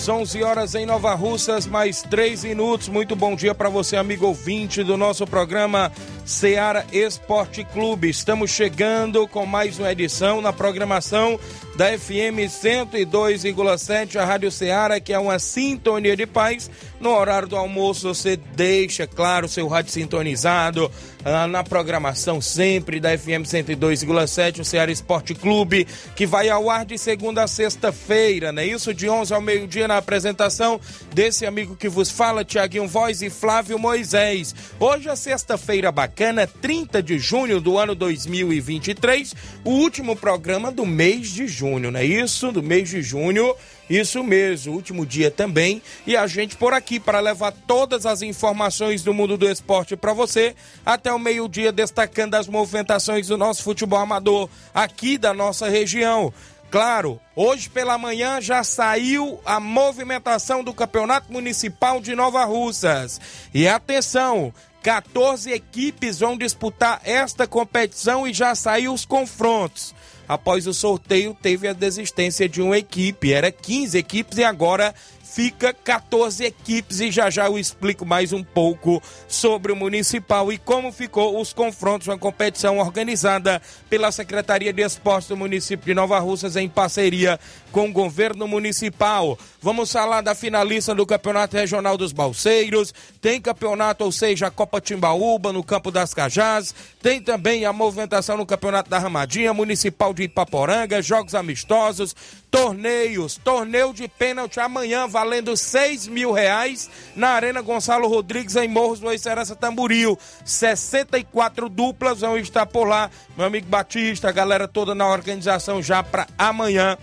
11 horas, 11 horas em Nova Russas, mais 3 minutos. Muito bom dia para você, amigo ouvinte do nosso programa Seara Esporte Clube. Estamos chegando com mais uma edição na programação da FM 102,7, a Rádio Ceará, que é uma sintonia de paz. No horário do almoço, você deixa, claro, seu rádio sintonizado ah, na programação sempre da FM 102,7, o Ceará Esporte Clube, que vai ao ar de segunda a sexta-feira, né? Isso de 11 ao meio-dia na apresentação desse amigo que vos fala, Tiaguinho Voz e Flávio Moisés. Hoje é sexta-feira bacana, 30 de junho do ano 2023, o último programa do mês de junho, não é isso? Do mês de junho. Isso mesmo, último dia também. E a gente por aqui para levar todas as informações do mundo do esporte para você até o meio-dia, destacando as movimentações do nosso futebol amador aqui da nossa região. Claro, hoje pela manhã já saiu a movimentação do Campeonato Municipal de Nova Russas. E atenção, 14 equipes vão disputar esta competição e já saiu os confrontos. Após o sorteio, teve a desistência de uma equipe. Era 15 equipes e agora fica 14 equipes e já já eu explico mais um pouco sobre o municipal e como ficou os confrontos, uma competição organizada pela Secretaria de Esportes do município de Nova Russas em parceria com o governo municipal. Vamos falar da finalista do Campeonato Regional dos Balseiros, tem campeonato, ou seja, a Copa Timbaúba no Campo das Cajás, tem também a movimentação no Campeonato da Ramadinha, Municipal de Ipaporanga, jogos amistosos, torneios, torneio de pênalti amanhã valendo seis mil reais na Arena Gonçalo Rodrigues em Morros do Serança Tamburil. 64 duplas vão estar por lá. Meu amigo Batista, a galera toda na organização já para amanhã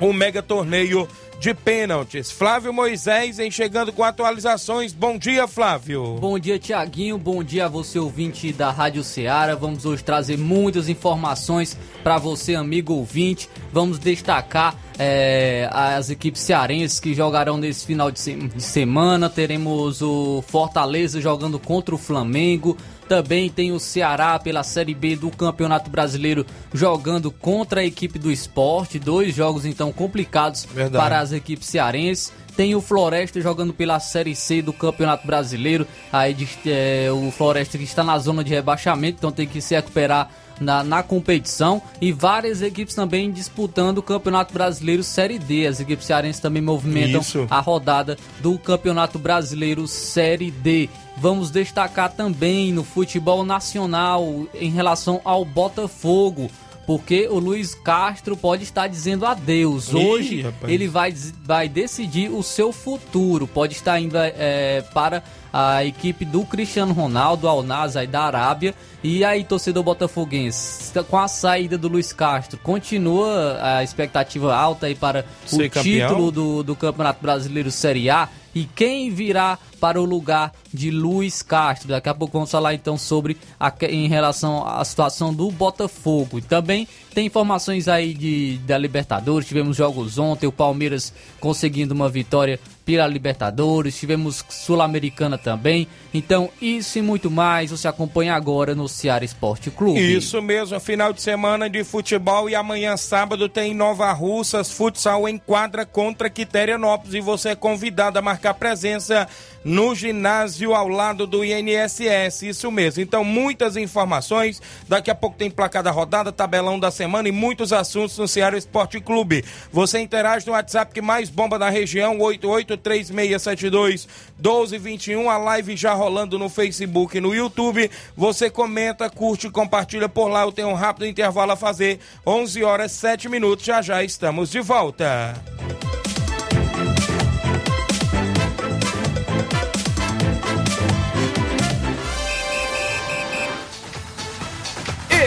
o mega torneio de pênaltis. Flávio Moisés em chegando com atualizações. Bom dia, Flávio. Bom dia, Tiaguinho. Bom dia a você, ouvinte da Rádio Ceará. Vamos hoje trazer muitas informações para você, amigo ouvinte. Vamos destacar é, as equipes cearenses que jogarão nesse final de, se de semana. Teremos o Fortaleza jogando contra o Flamengo. Também tem o Ceará pela Série B do Campeonato Brasileiro jogando contra a equipe do esporte. Dois jogos então complicados Verdade. para as equipes cearenses. Tem o Floresta jogando pela Série C do Campeonato Brasileiro. Aí é, o Floresta que está na zona de rebaixamento, então tem que se recuperar na, na competição e várias equipes também disputando o Campeonato Brasileiro Série D. As equipes cearenses também movimentam Isso. a rodada do Campeonato Brasileiro Série D. Vamos destacar também no futebol nacional em relação ao Botafogo porque o Luiz Castro pode estar dizendo adeus. Hoje Ih, ele vai, vai decidir o seu futuro, pode estar indo é, para a equipe do Cristiano Ronaldo, Al Nassr da Arábia. E aí, torcedor botafoguense, com a saída do Luiz Castro, continua a expectativa alta aí para Ser o campeão? título do, do Campeonato Brasileiro Série A. E quem virá para o lugar de Luiz Castro? Daqui a pouco vamos falar então sobre a, em relação à situação do Botafogo. E também tem informações aí de, da Libertadores. Tivemos jogos ontem, o Palmeiras conseguindo uma vitória pela Libertadores, tivemos Sul-Americana também. Então, isso e muito mais você acompanha agora no Ceará Esporte Clube. Isso mesmo, final de semana de futebol e amanhã sábado tem Nova Russas Futsal em quadra contra Quiterianópolis e você é convidado a marcar presença no ginásio ao lado do INSS. Isso mesmo. Então, muitas informações. Daqui a pouco tem placar da rodada, tabelão da semana e muitos assuntos no Ceará Esporte Clube. Você interage no WhatsApp que mais bomba na região, 883672 1221. A live já rolando no Facebook e no YouTube. Você comenta, curte, compartilha por lá. Eu tenho um rápido intervalo a fazer. 11 horas 7 minutos. Já já estamos de volta.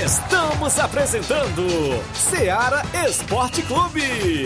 Estamos apresentando Seara Esporte Clube.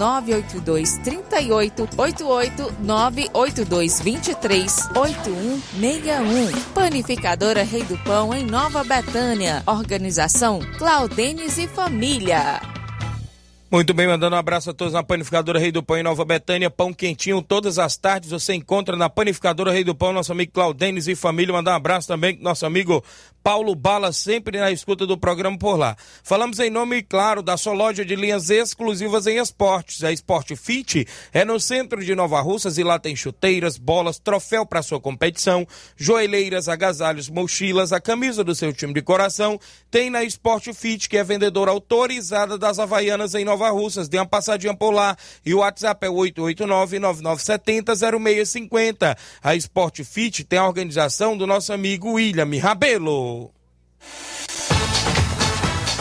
982 38 88 982 23 8161. Panificadora Rei do Pão em Nova Betânia. Organização Claudenes e Família. Muito bem, mandando um abraço a todos na Panificadora Rei do Pão em Nova Betânia. Pão quentinho todas as tardes você encontra na Panificadora Rei do Pão, nosso amigo Claudenes e família. Mandar um abraço também nosso amigo Paulo Bala, sempre na escuta do programa por lá. Falamos em nome, claro, da sua loja de linhas exclusivas em esportes. A Sport Fit é no centro de Nova Russas e lá tem chuteiras, bolas, troféu para sua competição, joelheiras, agasalhos, mochilas, a camisa do seu time de coração. Tem na Sport Fit, que é vendedora autorizada das Havaianas em Nova Russas. Dê uma passadinha por lá. E o WhatsApp é 889-9970-0650. A Sport Fit tem a organização do nosso amigo William Rabelo.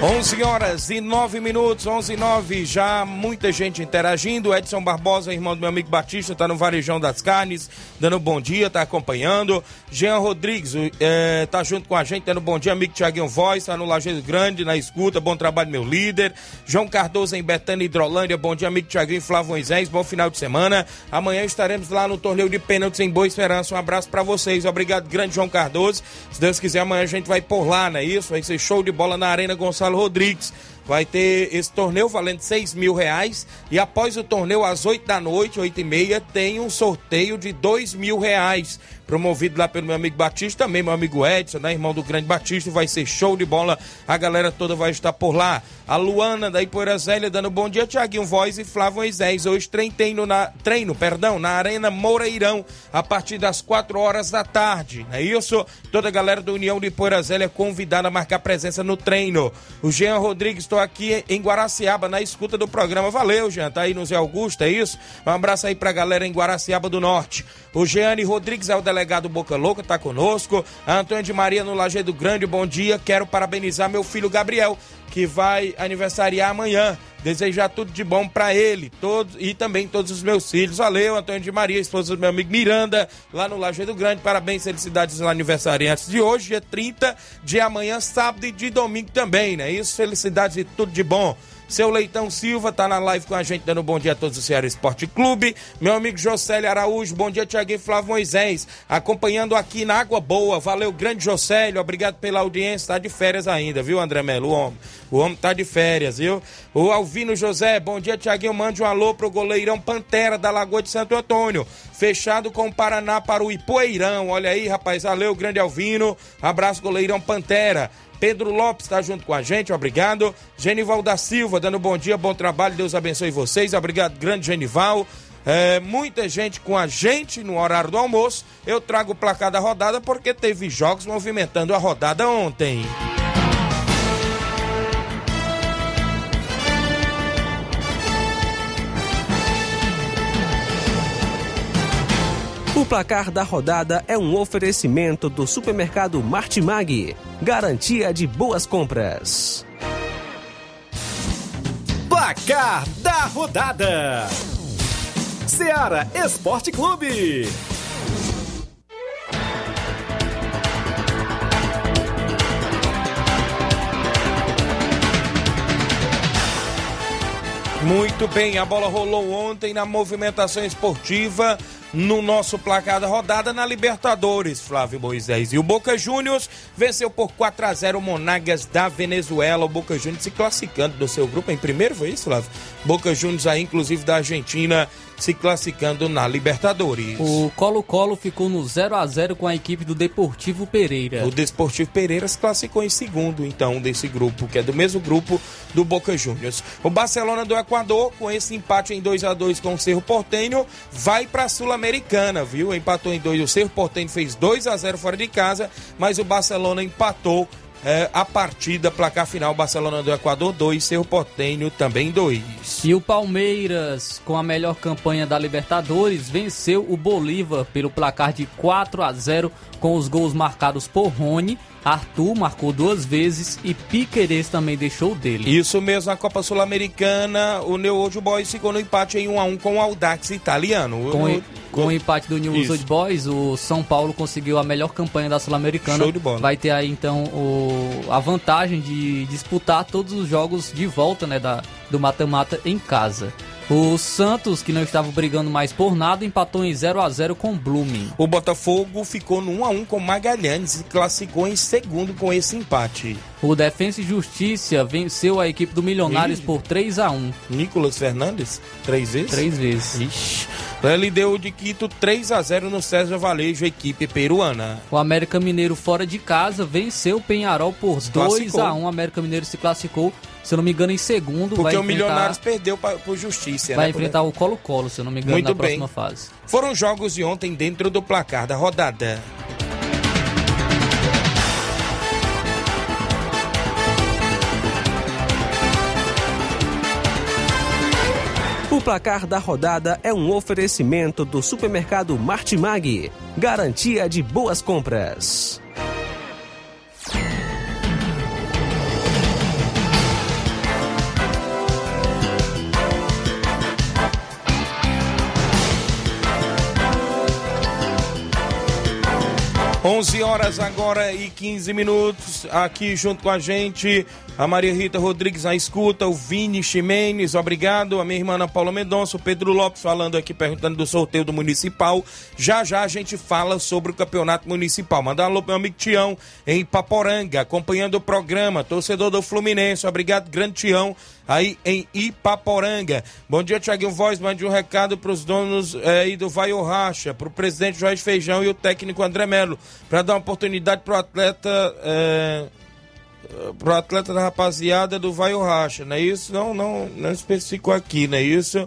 11 horas e 9 minutos, 11 e 9, já muita gente interagindo. Edson Barbosa, irmão do meu amigo Batista, está no Varejão das Carnes, dando bom dia, está acompanhando. Jean Rodrigues está junto com a gente, dando bom dia, amigo Tiaguinho Voz, está no Lajeiro Grande, na escuta, bom trabalho, meu líder. João Cardoso em Betânia, Hidrolândia, bom dia, amigo Tiaguinho Flávio Moisés, bom final de semana. Amanhã estaremos lá no torneio de pênaltis em Boa Esperança. Um abraço para vocês, obrigado, grande João Cardoso. Se Deus quiser, amanhã a gente vai por lá, não é isso? Vai ser show de bola na Arena Rodrigues. Vai ter esse torneio valendo 6 mil reais. E após o torneio, às 8 da noite, 8 e meia, tem um sorteio de 2 mil reais promovido lá pelo meu amigo Batista, também meu amigo Edson, né, irmão do grande Batista, vai ser show de bola, a galera toda vai estar por lá. A Luana da Ipoeira Zélia dando bom dia, Tiaguinho Voz e Flávio Moisés. Hoje treino na, treino, perdão, na Arena Moreirão, a partir das 4 horas da tarde, é isso? Toda a galera da União de Ipoeira Zélia convidada a marcar presença no treino. O Jean Rodrigues, estou aqui em Guaraciaba, na escuta do programa. Valeu, Jean, tá aí no Zé Augusto, é isso? Um abraço aí pra galera em Guaraciaba do Norte. O Jeane Rodrigues é o delegado Boca Louca, tá conosco. A Antônio de Maria no Lajeado Grande, bom dia. Quero parabenizar meu filho Gabriel, que vai aniversariar amanhã. Desejar tudo de bom para ele todos e também todos os meus filhos. Valeu, Antônio de Maria, esposa do meu amigo Miranda, lá no Lajeado Grande. Parabéns, felicidades aos aniversariantes de hoje, dia 30, de amanhã, sábado e de domingo também, né? Isso, felicidades e tudo de bom. Seu Leitão Silva tá na live com a gente, dando bom dia a todos do Ceará Esporte Clube. Meu amigo Josélio Araújo, bom dia, Tiaguinho Flávio Moisés, acompanhando aqui na Água Boa. Valeu, grande Josélio, obrigado pela audiência. Tá de férias ainda, viu, André Melo? O homem, o homem tá de férias, viu? O Alvino José, bom dia, Tiaguinho. Mande um alô pro goleirão Pantera da Lagoa de Santo Antônio. Fechado com o Paraná para o Ipoeirão. Olha aí, rapaz, valeu, grande Alvino. Abraço, goleirão Pantera. Pedro Lopes está junto com a gente, obrigado. Genival da Silva, dando bom dia, bom trabalho, Deus abençoe vocês. Obrigado, grande Genival. É, muita gente com a gente no horário do almoço. Eu trago o placar da rodada porque teve jogos movimentando a rodada ontem. Placar da rodada é um oferecimento do supermercado Martimag. Garantia de boas compras. Placar da rodada: Seara Esporte Clube. Muito bem, a bola rolou ontem na movimentação esportiva no nosso placar da rodada na Libertadores, Flávio Moisés. E o Boca Juniors venceu por 4 a 0 o Monagas da Venezuela. O Boca Juniors se classificando do seu grupo em primeiro, foi isso, Flávio? Boca Juniors aí, inclusive da Argentina, se classificando na Libertadores. O Colo-Colo ficou no 0 a 0 com a equipe do Deportivo Pereira. O Desportivo Pereira se classificou em segundo, então, desse grupo, que é do mesmo grupo do Boca Juniors. O Barcelona do Equador, com esse empate em 2 a 2 com o Cerro Portenho, vai para a Sul-Americana, viu? Empatou em 2, o Cerro Portenho fez 2 a 0 fora de casa, mas o Barcelona empatou é, a partida, placar final, Barcelona do Equador 2, Cerro Portenho também 2. E o Palmeiras, com a melhor campanha da Libertadores, venceu o Bolívar pelo placar de 4 a 0 com os gols marcados por Rony, Arthur marcou duas vezes e Piqueires também deixou dele. Isso mesmo, na Copa Sul-Americana, o New Old Boys ficou no empate em 1 a 1 com o Audax italiano. Com, o, com o empate do New Old Boys, o São Paulo conseguiu a melhor campanha da Sul-Americana. Show de bola. Vai ter aí então o, a vantagem de disputar todos os jogos de volta, né, da, do mata-mata em casa. O Santos, que não estava brigando mais por nada, empatou em 0 a 0 com o Blooming. O Botafogo ficou no 1 a 1 com Magalhães e classificou em segundo com esse empate. O Defensa e Justiça venceu a equipe do Milionários Ih. por 3 a 1 Nicolas Fernandes, três vezes? Três vezes. Ixi. Ele deu de Quito 3 a 0 no César Valejo, equipe peruana. O América Mineiro fora de casa venceu o Penharol por 2 classificou. a 1 O América Mineiro se classificou, se eu não me engano, em segundo. Porque vai o Milionários perdeu pra, por justiça, vai né? enfrentar o Colo-Colo, se eu não me engano, Muito na bem. próxima fase. Foram jogos de ontem dentro do placar da rodada. O placar da rodada é um oferecimento do supermercado Martimag. Garantia de boas compras. Onze horas agora e 15 minutos. Aqui junto com a gente, a Maria Rita Rodrigues na escuta, o Vini Ximenes, obrigado. A minha irmã Ana Paula Mendonça, o Pedro Lopes falando aqui, perguntando do sorteio do Municipal. Já já a gente fala sobre o Campeonato Municipal. Mandar um alô meu amigo Tião em Paporanga, acompanhando o programa. Torcedor do Fluminense, obrigado, grande Tião aí em Ipaporanga. Bom dia, Tiaguinho Voz. Mande um recado para os donos eh, aí do Vai Racha, para o presidente Jorge Feijão e o técnico André Melo, para dar uma oportunidade para o atleta. Eh, pro atleta da rapaziada do Vai ou Racha, não é isso? Não, não, não especificou aqui, não é isso?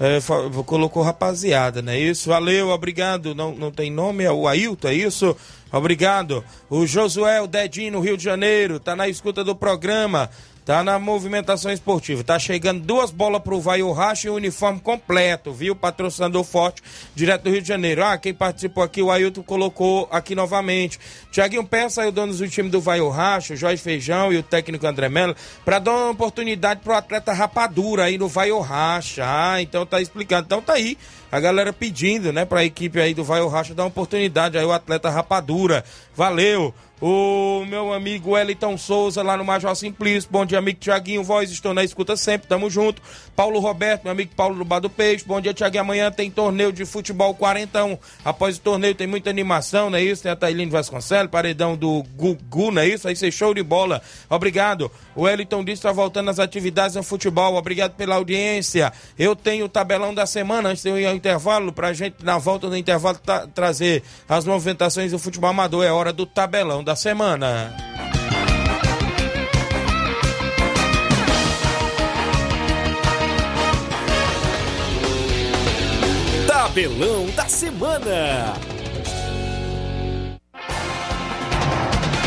É, colocou rapaziada, não é isso? Valeu, obrigado. Não, não tem nome, é o Ailton, é isso? Obrigado. O Josué, o Dedinho, no Rio de Janeiro, tá na escuta do programa. Tá na movimentação esportiva. Tá chegando duas bolas pro Vai o Racha e o uniforme completo, viu? Patrocinador forte, direto do Rio de Janeiro. Ah, quem participou aqui, o Ailton colocou aqui novamente. Tiaguinho, peça aí o dono do time do Vai o Racha, o Jorge Feijão e o técnico André Melo, pra dar uma oportunidade pro atleta Rapadura aí no Vai o Racha. Ah, então tá explicando. Então tá aí a galera pedindo, né, pra equipe aí do Vai o Racha dar uma oportunidade aí o atleta Rapadura. Valeu! O meu amigo Wellington Souza, lá no Major Simplício. Bom dia, amigo Tiaguinho. Voz, estou na escuta sempre, tamo junto. Paulo Roberto, meu amigo Paulo do Bar do Peixe. Bom dia, Tiaguinho. Amanhã tem torneio de futebol 41. Após o torneio tem muita animação, não é isso? Tem a Thailene Vasconcelos, paredão do Gugu, não é isso? Aí ser show de bola. Obrigado. O Wellington disse que tá voltando às atividades no futebol. Obrigado pela audiência. Eu tenho o tabelão da semana, antes de eu intervalo, pra gente, na volta do intervalo, trazer as movimentações do futebol amador. É hora do tabelão da semana. Tabelão da semana.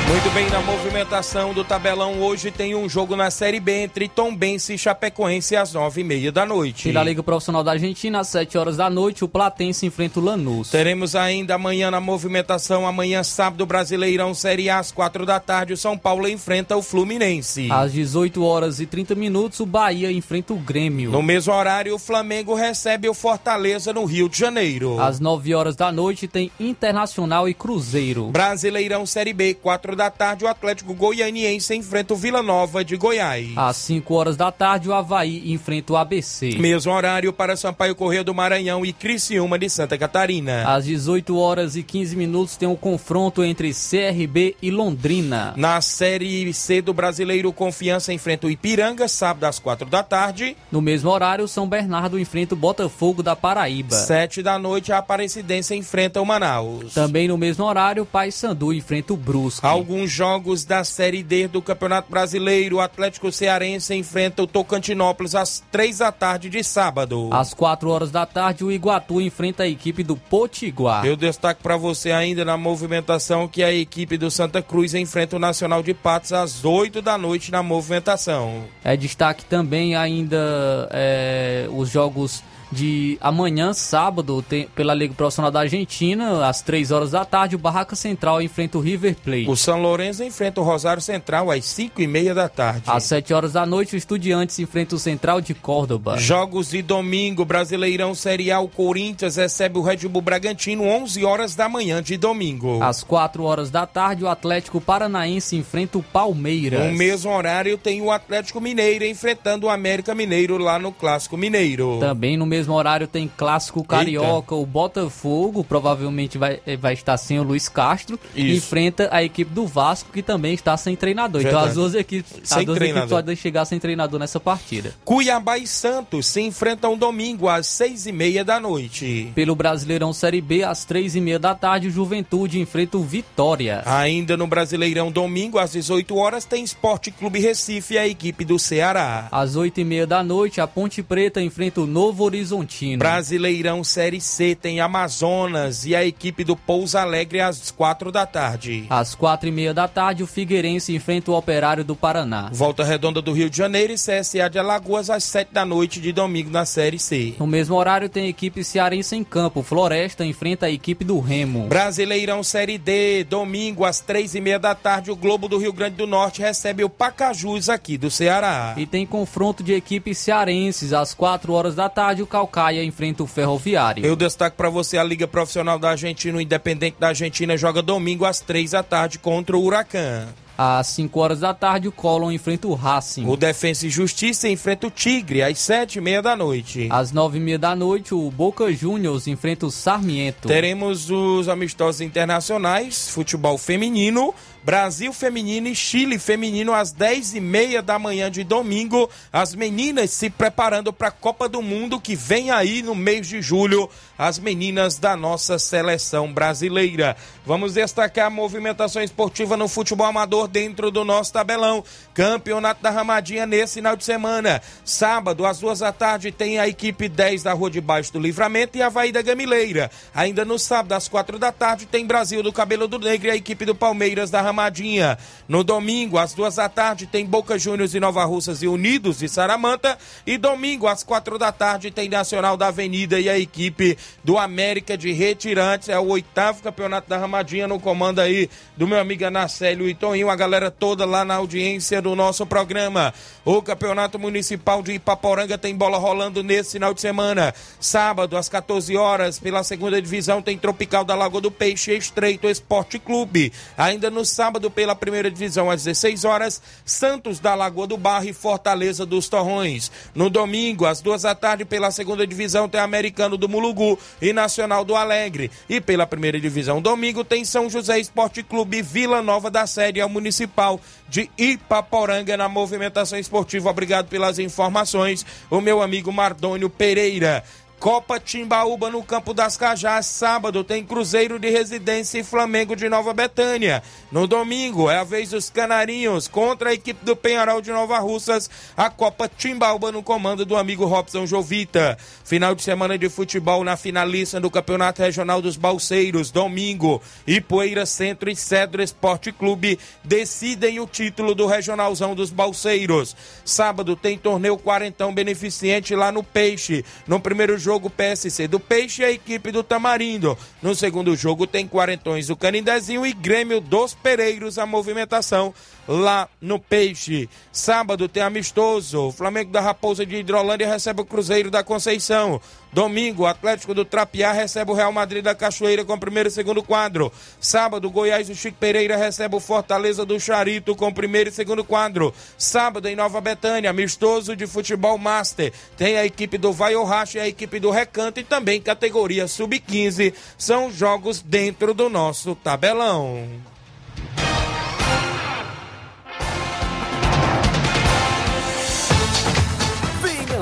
Muito bem, na movimentação do tabelão hoje tem um jogo na Série B entre Tombense e Chapecoense às nove e meia da noite. E na Liga Profissional da Argentina, às 7 horas da noite, o Platense enfrenta o Lanús. Teremos ainda amanhã na movimentação, amanhã sábado, Brasileirão Série A às quatro da tarde, o São Paulo enfrenta o Fluminense. Às 18 horas e 30 minutos, o Bahia enfrenta o Grêmio. No mesmo horário, o Flamengo recebe o Fortaleza no Rio de Janeiro. Às 9 horas da noite, tem Internacional e Cruzeiro. Brasileirão Série B, quatro da tarde, o Atlético Goianiense enfrenta o Vila Nova de Goiás. Às 5 horas da tarde, o Havaí enfrenta o ABC. Mesmo horário para Sampaio Correia do Maranhão e Criciúma de Santa Catarina. Às 18 horas e 15 minutos, tem um confronto entre CRB e Londrina. Na Série C do Brasileiro, Confiança enfrenta o Ipiranga, sábado às quatro da tarde. No mesmo horário, São Bernardo enfrenta o Botafogo da Paraíba. Sete da noite, a Aparecidense enfrenta o Manaus. Também no mesmo horário, Paysandu enfrenta o Brusque. Alguns jogos da Série D do Campeonato Brasileiro, o Atlético Cearense enfrenta o Tocantinópolis às três da tarde de sábado. Às 4 horas da tarde, o Iguatu enfrenta a equipe do Potiguar. Eu destaco para você ainda na movimentação que a equipe do Santa Cruz enfrenta o Nacional de Patos às 8 da noite na movimentação. É destaque também ainda é, os jogos de amanhã, sábado, tem, pela Liga Profissional da Argentina, às 3 horas da tarde, o Barraca Central enfrenta o River Plate. O São Lourenço enfrenta o Rosário Central às 5 e meia da tarde. Às 7 horas da noite, o Estudiantes enfrenta o Central de Córdoba. Jogos de domingo, Brasileirão Serial Corinthians recebe o Red Bull Bragantino 11 horas da manhã de domingo. Às 4 horas da tarde, o Atlético Paranaense enfrenta o Palmeiras. No mesmo horário, tem o Atlético Mineiro enfrentando o América Mineiro lá no Clássico Mineiro. Também no mesmo horário tem Clássico Carioca, Eita. o Botafogo, provavelmente vai, vai estar sem o Luiz Castro, Isso. enfrenta a equipe do Vasco, que também está sem treinador. Verdade. Então as duas equipes, sem as duas equipes podem chegar sem treinador nessa partida. Cuiabá e Santos se enfrentam domingo às seis e meia da noite. Pelo Brasileirão Série B, às três e meia da tarde, o Juventude enfrenta o Vitória. Ainda no Brasileirão domingo, às 18 horas, tem Esporte Clube Recife, a equipe do Ceará. Às oito e meia da noite, a Ponte Preta enfrenta o Novo Horizonte Horizontino. Brasileirão Série C tem Amazonas e a equipe do Pouso Alegre às quatro da tarde. Às quatro e meia da tarde, o Figueirense enfrenta o Operário do Paraná. Volta Redonda do Rio de Janeiro e CSA de Alagoas às sete da noite de domingo na Série C. No mesmo horário, tem equipe cearense em campo. Floresta enfrenta a equipe do Remo. Brasileirão Série D, domingo às três e meia da tarde, o Globo do Rio Grande do Norte recebe o Pacajus aqui do Ceará. E tem confronto de equipes cearenses às quatro horas da tarde, o Calcaia enfrenta o Ferroviário. Eu destaco para você a Liga Profissional da Argentina, o Independente da Argentina joga domingo às três da tarde contra o Huracan. Às 5 horas da tarde, o Colón enfrenta o Racing. O Defensa e Justiça enfrenta o Tigre às sete e meia da noite. Às nove e meia da noite, o Boca Juniors enfrenta o Sarmiento. Teremos os amistosos internacionais, futebol feminino, Brasil Feminino e Chile Feminino às 10 e meia da manhã de domingo. As meninas se preparando para a Copa do Mundo que vem aí no mês de julho. As meninas da nossa seleção brasileira. Vamos destacar a movimentação esportiva no futebol amador dentro do nosso tabelão. Campeonato da Ramadinha nesse final de semana. Sábado, às duas da tarde, tem a equipe 10 da Rua de Baixo do Livramento e a Havaí da Gamileira. Ainda no sábado, às quatro da tarde, tem Brasil do Cabelo do Negro e a equipe do Palmeiras da Ramadinha No domingo, às duas da tarde, tem Boca Juniors e Nova Russas e Unidos de Saramanta. E domingo, às quatro da tarde, tem Nacional da Avenida e a equipe do América de Retirantes. É o oitavo campeonato da Ramadinha, no comando aí do meu amigo Anacélio Toninho, a galera toda lá na audiência do nosso programa. O Campeonato Municipal de Ipaporanga tem bola rolando nesse final de semana. Sábado, às 14 horas, pela segunda divisão, tem Tropical da Lagoa do Peixe Estreito Esporte Clube. Ainda no sábado, sábado pela primeira divisão às 16 horas, Santos da Lagoa do Barro e Fortaleza dos Torrões. No domingo, às duas da tarde, pela segunda divisão, tem Americano do Mulugu e Nacional do Alegre. E pela primeira divisão, domingo, tem São José Esporte Clube Vila Nova da Série ao Municipal de Ipaporanga na movimentação esportiva. Obrigado pelas informações, o meu amigo Mardônio Pereira. Copa Timbaúba no Campo das Cajás. Sábado tem Cruzeiro de Residência e Flamengo de Nova Betânia. No domingo é a vez dos Canarinhos contra a equipe do Penharol de Nova Russas. A Copa Timbaúba no comando do amigo Robson Jovita. Final de semana de futebol na finalista do Campeonato Regional dos Balseiros. Domingo, Ipueira Centro e Cedro Esporte Clube decidem o título do Regionalzão dos Balseiros. Sábado tem torneio Quarentão Beneficente lá no Peixe. No primeiro jogo PSC do Peixe e a equipe do Tamarindo. No segundo jogo tem Quarentões do Canindezinho e Grêmio dos Pereiros, a movimentação lá no Peixe. Sábado tem amistoso. O Flamengo da Raposa de Hidrolândia recebe o Cruzeiro da Conceição. Domingo, o Atlético do Trapiá recebe o Real Madrid da Cachoeira com o primeiro e segundo quadro. Sábado, Goiás do Chico Pereira recebe o Fortaleza do Charito com o primeiro e segundo quadro. Sábado, em Nova Betânia, amistoso de futebol master. Tem a equipe do Vai Racha e a equipe do Recanto e também categoria sub-15. São jogos dentro do nosso tabelão.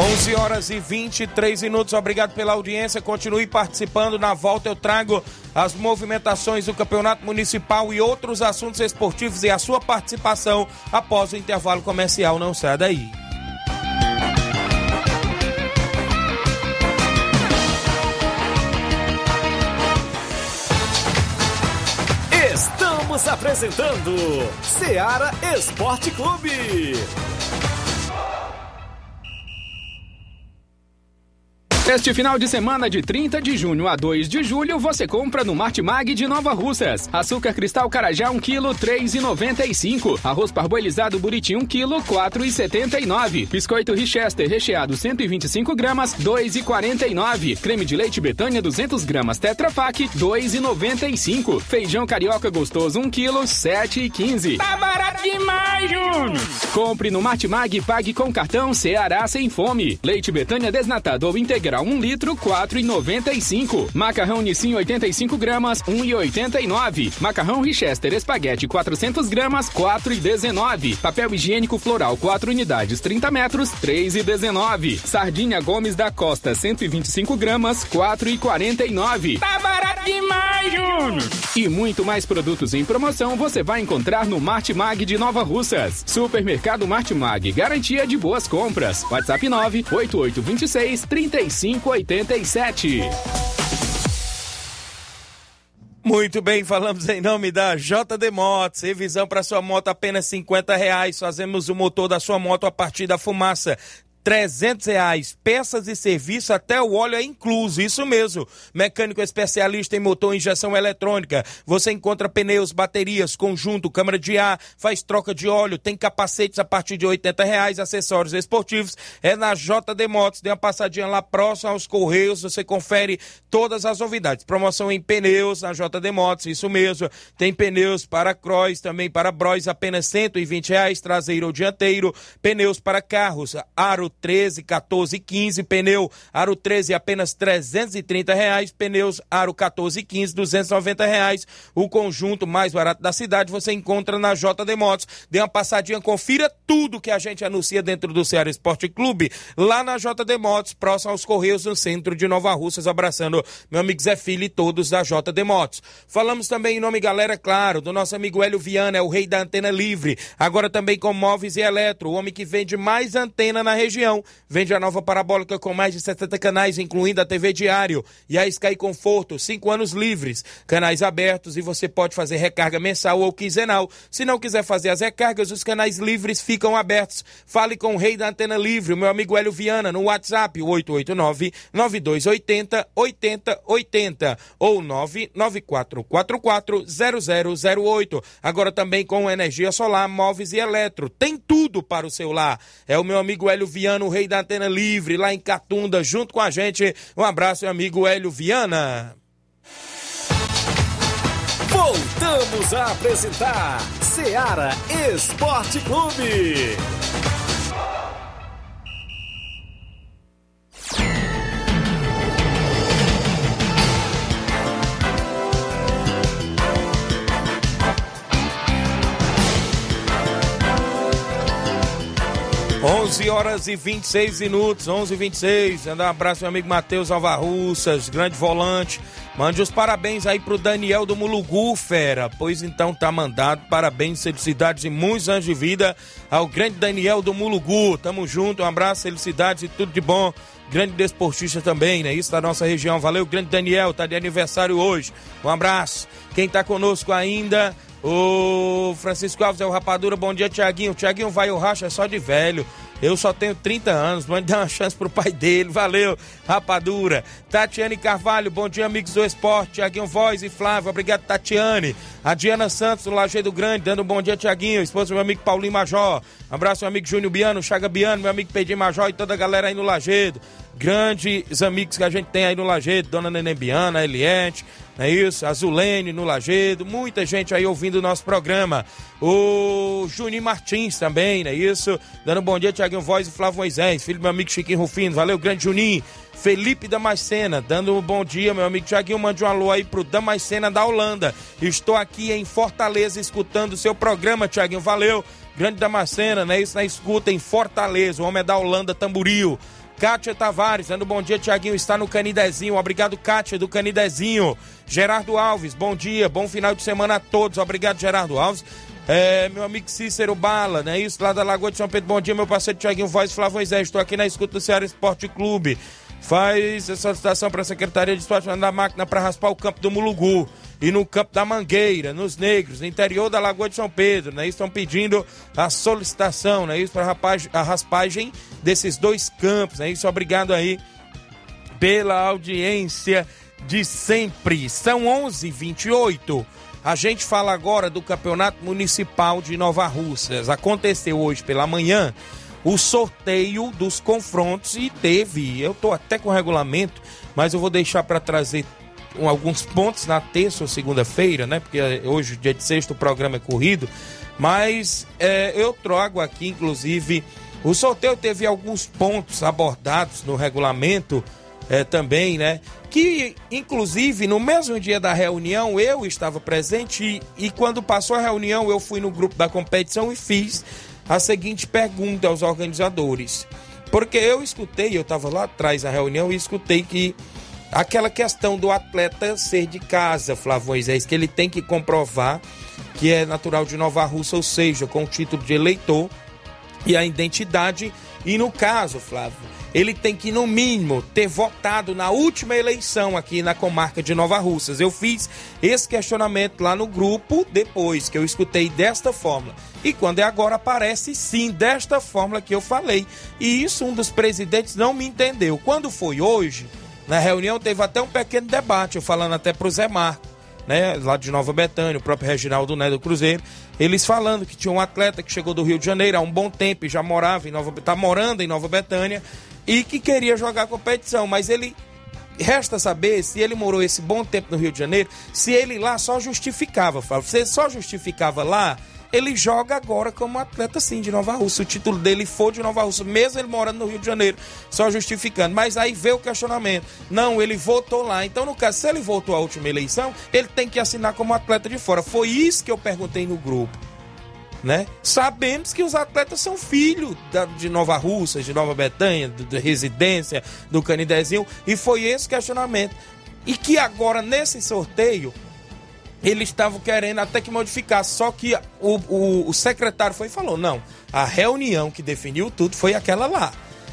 11 horas e 23 minutos. Obrigado pela audiência. Continue participando. Na volta eu trago as movimentações do Campeonato Municipal e outros assuntos esportivos e a sua participação após o intervalo comercial. Não saia daí. Estamos apresentando Seara Esporte Clube. Este final de semana de 30 de junho a 2 de julho, você compra no Martimag de Nova Russas. Açúcar cristal carajá 1 kg 3,95. Arroz parboilizado buriti 1 kg 4,79. Biscoito Richester recheado 125 gramas 2,49. Creme de leite Betânia 200 gramas Tetra Pak 2,95. Feijão carioca gostoso 1 kg 7,15. Tá barato demais, Júnior! Compre no Martimag e pague com cartão Ceará sem fome. Leite Betânia desnatado ou integral um litro, quatro e noventa e cinco. Macarrão Nissin 85 gramas, um e oitenta e nove. Macarrão Richester Espaguete 400 gramas, quatro e dezenove. Papel higiênico floral 4 unidades 30 metros, três e dezenove. Sardinha Gomes da Costa 125 gramas, quatro e quarenta e nove. Tá barato demais, Júnior! E muito mais produtos em promoção você vai encontrar no Martimag de Nova Russas. Supermercado Martimag, garantia de boas compras. WhatsApp 98826 35 3587. Muito bem, falamos em nome da JD Motos. Revisão para sua moto apenas 50 reais. Fazemos o motor da sua moto a partir da fumaça. 300 reais, peças e serviço, até o óleo é incluso, isso mesmo. Mecânico especialista em motor e injeção eletrônica. Você encontra pneus, baterias, conjunto, câmara de ar, faz troca de óleo, tem capacetes a partir de 80 reais, acessórios esportivos. É na JD Motos, dê uma passadinha lá próximo aos Correios, você confere todas as novidades. Promoção em pneus na JD Motos, isso mesmo. Tem pneus para cross, também para bros, apenas 120 reais, traseiro ou dianteiro. Pneus para carros, aro 13, 14 e 15. Pneu Aro 13 apenas 330 reais. Pneus Aro 14 e 15, 290 reais. O conjunto mais barato da cidade você encontra na JD Motos. Dê uma passadinha, confira tudo que a gente anuncia dentro do Ceará Esporte Clube, lá na JD Motos, próximo aos Correios, no centro de Nova Russas, abraçando meu amigo Zé Filho e todos da JD Motos. Falamos também em nome, galera, claro, do nosso amigo Hélio Viana, é o rei da antena livre. Agora também com móveis e eletro, o homem que vende mais antena na região região. Vende a nova parabólica com mais de 70 canais, incluindo a TV Diário e a Sky Conforto, 5 anos livres, canais abertos e você pode fazer recarga mensal ou quinzenal. Se não quiser fazer as recargas, os canais livres ficam abertos. Fale com o rei da antena livre, o meu amigo Hélio Viana, no WhatsApp 889 9280 8080 ou 99444 0008. Agora também com energia solar, móveis e eletro. Tem tudo para o seu lar. É o meu amigo Hélio Viana Viana, o rei da antena livre, lá em Catunda, junto com a gente. Um abraço, meu amigo Hélio Viana. Voltamos a apresentar Seara Esporte Clube. 11 horas e 26 minutos, 11 e 26. Mandar um abraço, meu amigo Matheus Alvarussas, grande volante. Mande os parabéns aí pro Daniel do Mulugu, fera. Pois então tá mandado. Parabéns, felicidades e muitos anos de vida ao grande Daniel do Mulugu. Tamo junto, um abraço, felicidades e tudo de bom. Grande desportista também, né? Isso da nossa região. Valeu, grande Daniel, tá de aniversário hoje. Um abraço. Quem tá conosco ainda, o Francisco Alves é o Rapadura, bom dia, Tiaguinho. Tiaguinho vai o racha é só de velho. Eu só tenho 30 anos, mande dar uma chance pro pai dele. Valeu, Rapadura. Tatiane Carvalho, bom dia, amigos do esporte. Tiaguinho Voz e Flávio, obrigado, Tatiane. A Diana Santos, do Lajeado Grande, dando um bom dia, Tiaguinho. Esposa do meu amigo Paulinho Major. Abraço, meu amigo Júnior Biano, Chaga Biano, meu amigo Pedro Major e toda a galera aí no Lajeado. Grandes amigos que a gente tem aí no Lajeado, Dona Neném Biana, Eliette, é isso? Azulene no Lagedo, muita gente aí ouvindo o nosso programa. O Juninho Martins também, não é isso? Dando um bom dia, Tiaguinho Voz e Flávio Moisés, filho do meu amigo Chiquinho Rufino. Valeu, grande Juninho. Felipe Damascena, dando um bom dia, meu amigo Tiaguinho. Mande um alô aí pro Damascena da Holanda. Estou aqui em Fortaleza escutando o seu programa, Tiaguinho. Valeu. Grande Damascena, né? Isso na escuta em Fortaleza. O homem é da Holanda, Tamburil. Kátia Tavares, dando bom dia, Tiaguinho, está no Canidezinho. Obrigado, Kátia, do Canidezinho. Gerardo Alves, bom dia, bom final de semana a todos. Obrigado, Gerardo Alves. É, meu amigo Cícero Bala, né? Isso, lá da Lagoa de São Pedro. Bom dia, meu parceiro Tiaguinho Voz Flávio Moisés. Estou aqui na escuta do Ceará Esporte Clube. Faz a solicitação para a Secretaria de Esporte da máquina para raspar o campo do Mulugu e no campo da Mangueira, nos Negros, no interior da Lagoa de São Pedro, né? Estão pedindo a solicitação, né? Isso para a raspagem desses dois campos, né? Isso obrigado aí pela audiência de sempre. São 11:28. A gente fala agora do Campeonato Municipal de Nova Russas. Aconteceu hoje pela manhã o sorteio dos confrontos e teve, eu tô até com o regulamento, mas eu vou deixar para trazer alguns pontos na terça ou segunda-feira, né? Porque hoje, dia de sexta, o programa é corrido. Mas é, eu trago aqui, inclusive, o sorteio teve alguns pontos abordados no regulamento é, também, né? Que, inclusive, no mesmo dia da reunião, eu estava presente e, e quando passou a reunião, eu fui no grupo da competição e fiz a seguinte pergunta aos organizadores. Porque eu escutei, eu estava lá atrás da reunião e escutei que aquela questão do atleta ser de casa, Flávio Moisés, que ele tem que comprovar que é natural de Nova Russa, ou seja, com o título de eleitor e a identidade. E no caso, Flávio, ele tem que, no mínimo, ter votado na última eleição aqui na comarca de Nova Russas. Eu fiz esse questionamento lá no grupo depois, que eu escutei desta forma. E quando é agora, aparece sim desta forma que eu falei. E isso um dos presidentes não me entendeu. Quando foi hoje, na reunião teve até um pequeno debate, eu falando até pro Zé Marco, né, lá de Nova Betânia, o próprio Reginaldo Né do Cruzeiro, eles falando que tinha um atleta que chegou do Rio de Janeiro há um bom tempo e já morava em Nova tá morando em Nova Betânia e que queria jogar a competição, mas ele resta saber se ele morou esse bom tempo no Rio de Janeiro, se ele lá só justificava, Você só justificava lá ele joga agora como atleta sim de Nova Rússia. O título dele for de Nova Rússia, mesmo ele morando no Rio de Janeiro, só justificando. Mas aí veio o questionamento. Não, ele votou lá. Então, no caso, se ele votou a última eleição, ele tem que assinar como atleta de fora. Foi isso que eu perguntei no grupo. Né? Sabemos que os atletas são filhos de Nova Rússia, de Nova Betânia, de residência, do Canidezinho, e foi esse questionamento. E que agora, nesse sorteio, eles estavam querendo até que modificar, só que o, o, o, secretário foi e falou: não, a reunião que definiu tudo foi aquela lá.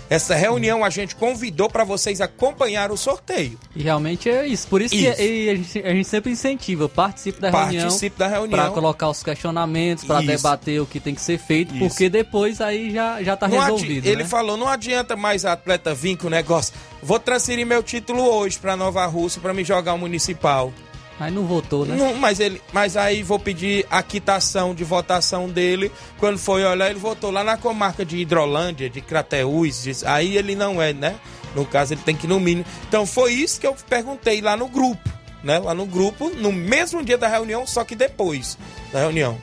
Essa reunião a gente convidou para vocês acompanhar o sorteio. E realmente é isso. Por isso, isso. que a gente, a gente, sempre incentiva, participe da participe reunião. Participe da reunião. Para colocar os questionamentos, para debater o que tem que ser feito, isso. porque depois aí já, já tá não resolvido. Ele né? falou: não adianta mais a atleta vir com o negócio. Vou transferir meu título hoje para Nova Rússia para me jogar o municipal. Aí não votou, né? Não, mas, ele, mas aí vou pedir a quitação de votação dele. Quando foi olhar, ele votou lá na comarca de Hidrolândia, de Crateús. De, aí ele não é, né? No caso, ele tem que ir no mínimo. Então foi isso que eu perguntei lá no grupo. Né? Lá no grupo, no mesmo dia da reunião, só que depois da reunião.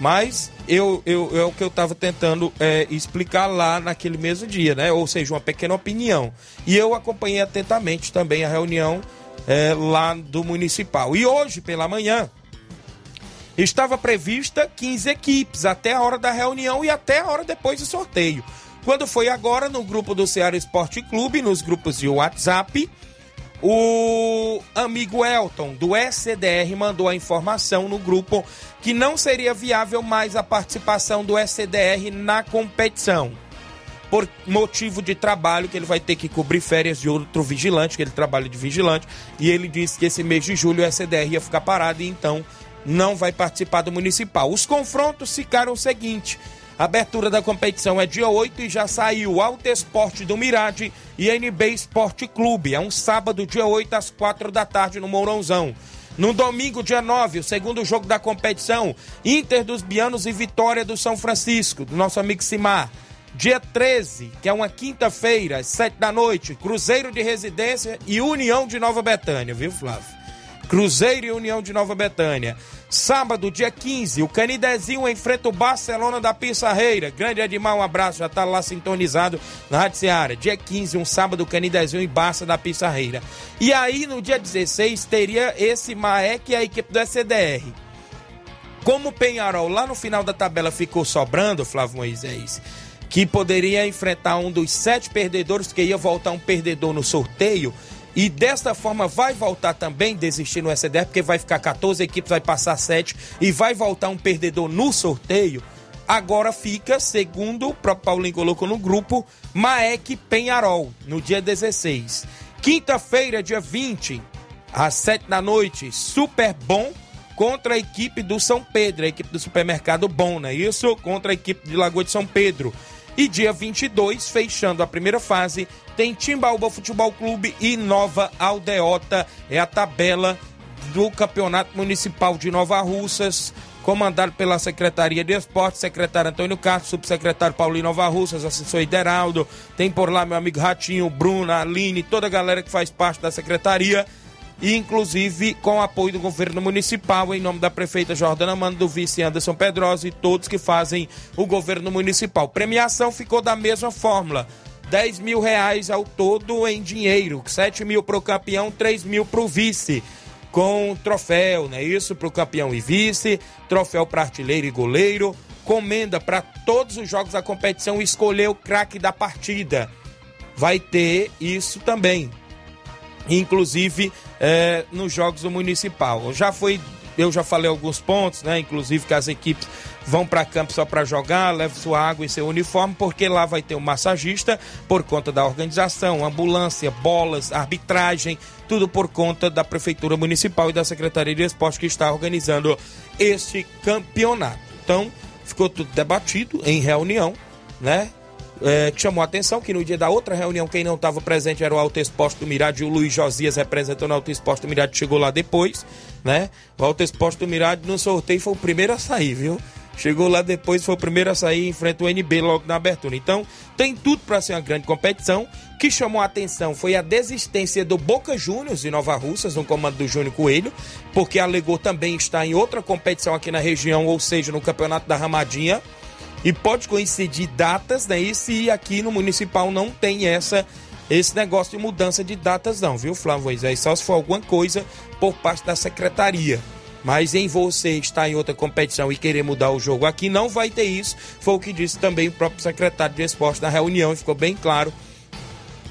Mas eu, eu, é o que eu estava tentando é, explicar lá naquele mesmo dia, né? Ou seja, uma pequena opinião. E eu acompanhei atentamente também a reunião é, lá do Municipal. E hoje, pela manhã, estava prevista 15 equipes até a hora da reunião e até a hora depois do sorteio. Quando foi agora no grupo do Ceará Esporte Clube, nos grupos de WhatsApp, o amigo Elton, do SCDR, mandou a informação no grupo que não seria viável mais a participação do SCDR na competição. Por motivo de trabalho, que ele vai ter que cobrir férias de outro vigilante, que ele trabalha de vigilante, e ele disse que esse mês de julho o SCDR ia ficar parado e então não vai participar do municipal. Os confrontos ficaram o seguinte: a abertura da competição é dia 8 e já saiu Alto Esporte do Mirade e NB Esporte Clube. É um sábado, dia 8, às 4 da tarde, no Mourãozão. No domingo, dia 9, o segundo jogo da competição, Inter dos Bianos e Vitória do São Francisco, do nosso amigo Simar. Dia 13, que é uma quinta-feira, às 7 da noite, Cruzeiro de Residência e União de Nova Betânia, viu, Flávio? Cruzeiro e União de Nova Betânia. Sábado, dia 15, o Canidezinho enfrenta o Barcelona da Pissarreira. Grande Edmar, um abraço, já tá lá sintonizado na Rádio Seara. Dia 15, um sábado, Canidezinho e Barça da Pissarreira. E aí, no dia 16, teria esse Maek e a equipe do SCDR. Como o Penharol lá no final da tabela ficou sobrando, Flávio Moisés, que poderia enfrentar um dos sete perdedores, que ia voltar um perdedor no sorteio, e desta forma vai voltar também desistir no SDR, porque vai ficar 14 equipes, vai passar 7 e vai voltar um perdedor no sorteio. Agora fica, segundo o próprio Paulinho colocou no grupo, Maek Penharol, no dia 16. Quinta-feira, dia 20, às 7 da noite, Super Bom contra a equipe do São Pedro, a equipe do supermercado Bom, não é isso? Contra a equipe de Lagoa de São Pedro. E dia 22, fechando a primeira fase, tem Timbaúba Futebol Clube e Nova Aldeota. É a tabela do Campeonato Municipal de Nova Russas, comandado pela Secretaria de Esporte, secretário Antônio Castro, subsecretário Paulinho Nova Russas, assessor Ideraldo, tem por lá meu amigo Ratinho, Bruna, Aline, toda a galera que faz parte da secretaria inclusive com apoio do governo municipal, em nome da prefeita Jordana Mano, do vice Anderson Pedrosa e todos que fazem o governo municipal. Premiação ficou da mesma fórmula. 10 mil reais ao todo em dinheiro, 7 mil para o campeão, 3 mil para o vice, com troféu, né? Isso para o campeão e vice, troféu para artilheiro e goleiro, comenda para todos os jogos da competição escolher o craque da partida. Vai ter isso também, inclusive é, nos jogos do municipal. Já foi, eu já falei alguns pontos, né? Inclusive que as equipes vão para campo só para jogar, levam sua água e seu uniforme, porque lá vai ter um massagista por conta da organização, ambulância, bolas, arbitragem, tudo por conta da prefeitura municipal e da secretaria de esporte que está organizando este campeonato. Então ficou tudo debatido em reunião, né? É, que chamou a atenção que no dia da outra reunião, quem não estava presente era o Alto Exposto do Mirade o Luiz Josias representando o Alto Exposto do Mirade chegou lá depois, né? O Alto Exposto do Mirade no sorteio foi o primeiro a sair, viu? Chegou lá depois, foi o primeiro a sair, enfrenta o NB logo na abertura. Então, tem tudo para ser uma grande competição. O que chamou a atenção foi a desistência do Boca Juniors de Nova Russas, no comando do Júnior Coelho, porque alegou também estar em outra competição aqui na região, ou seja, no Campeonato da Ramadinha e pode coincidir datas, né? E se aqui no municipal não tem essa esse negócio de mudança de datas não, viu, Flávio Moisés? Só se for alguma coisa por parte da secretaria. Mas em você estar em outra competição e querer mudar o jogo aqui, não vai ter isso. Foi o que disse também o próprio secretário de esporte na reunião e ficou bem claro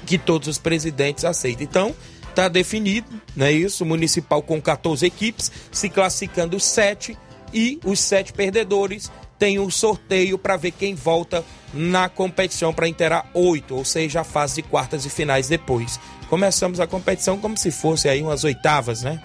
que todos os presidentes aceitam. Então, está definido, não é isso? Municipal com 14 equipes, se classificando sete e os sete perdedores tem um sorteio para ver quem volta na competição para inteirar oito, ou seja, a fase de quartas e finais depois. Começamos a competição como se fosse aí umas oitavas, né?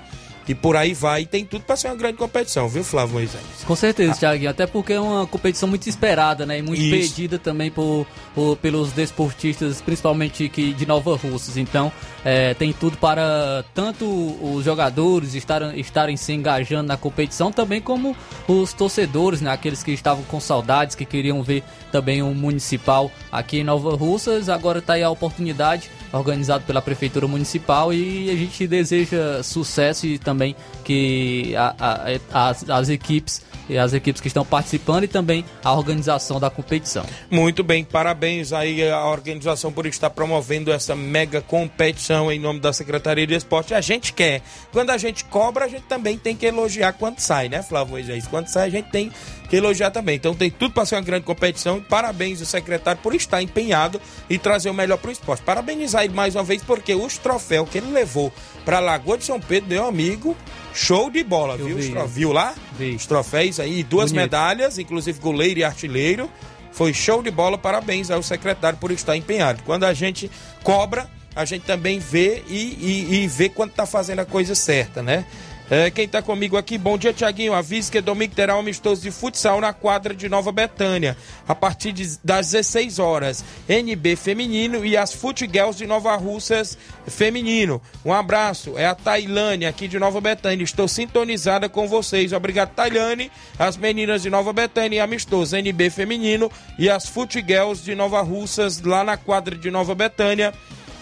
E por aí vai, e tem tudo para ser uma grande competição, viu, Flávio Moisés? Com certeza, ah. Thiaguinho, até porque é uma competição muito esperada, né? E muito Isso. pedida também por, por, pelos desportistas, principalmente que, de Nova Russas. Então, é, tem tudo para tanto os jogadores estarem, estarem se engajando na competição, também como os torcedores, né? Aqueles que estavam com saudades, que queriam ver também um municipal aqui em Nova Russas. Agora está aí a oportunidade organizado pela Prefeitura Municipal e a gente deseja sucesso e também que a, a, as, as equipes e as equipes que estão participando e também a organização da competição. Muito bem, parabéns aí à organização por estar promovendo essa mega competição em nome da Secretaria de Esporte. A gente quer. Quando a gente cobra, a gente também tem que elogiar quando sai, né, Flávio Moisés? Quando sai, a gente tem que elogiar também. Então tem tudo para ser uma grande competição. Parabéns ao secretário por estar empenhado e trazer o melhor para o esporte. Parabenizar ele mais uma vez, porque os troféus que ele levou para Lagoa de São Pedro, meu amigo, show de bola, Eu viu? Vi. Viu lá? Vi. Os troféus aí, duas Bonito. medalhas, inclusive goleiro e artilheiro. Foi show de bola, parabéns ao secretário por estar empenhado. Quando a gente cobra, a gente também vê e, e, e vê quando está fazendo a coisa certa, né? É, quem está comigo aqui, bom dia, Tiaguinho. Avise que domingo terá um amistoso de futsal na quadra de Nova Betânia, a partir de, das 16 horas. NB feminino e as Futgirls de Nova Russas feminino. Um abraço, é a Tailane aqui de Nova Betânia. Estou sintonizada com vocês. Obrigado, Tailane. As meninas de Nova Betânia e amistoso NB feminino e as Futgirls de Nova Russas lá na quadra de Nova Betânia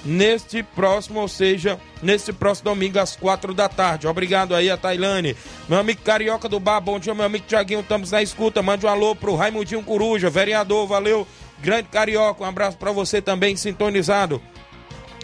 neste próximo, ou seja, neste próximo domingo às quatro da tarde. Obrigado aí a Tailane. Meu amigo Carioca do Bar, bom dia, meu amigo Tiaguinho, estamos na escuta. Mande um alô pro Raimundinho Coruja, vereador, valeu. Grande Carioca, um abraço para você também, sintonizado.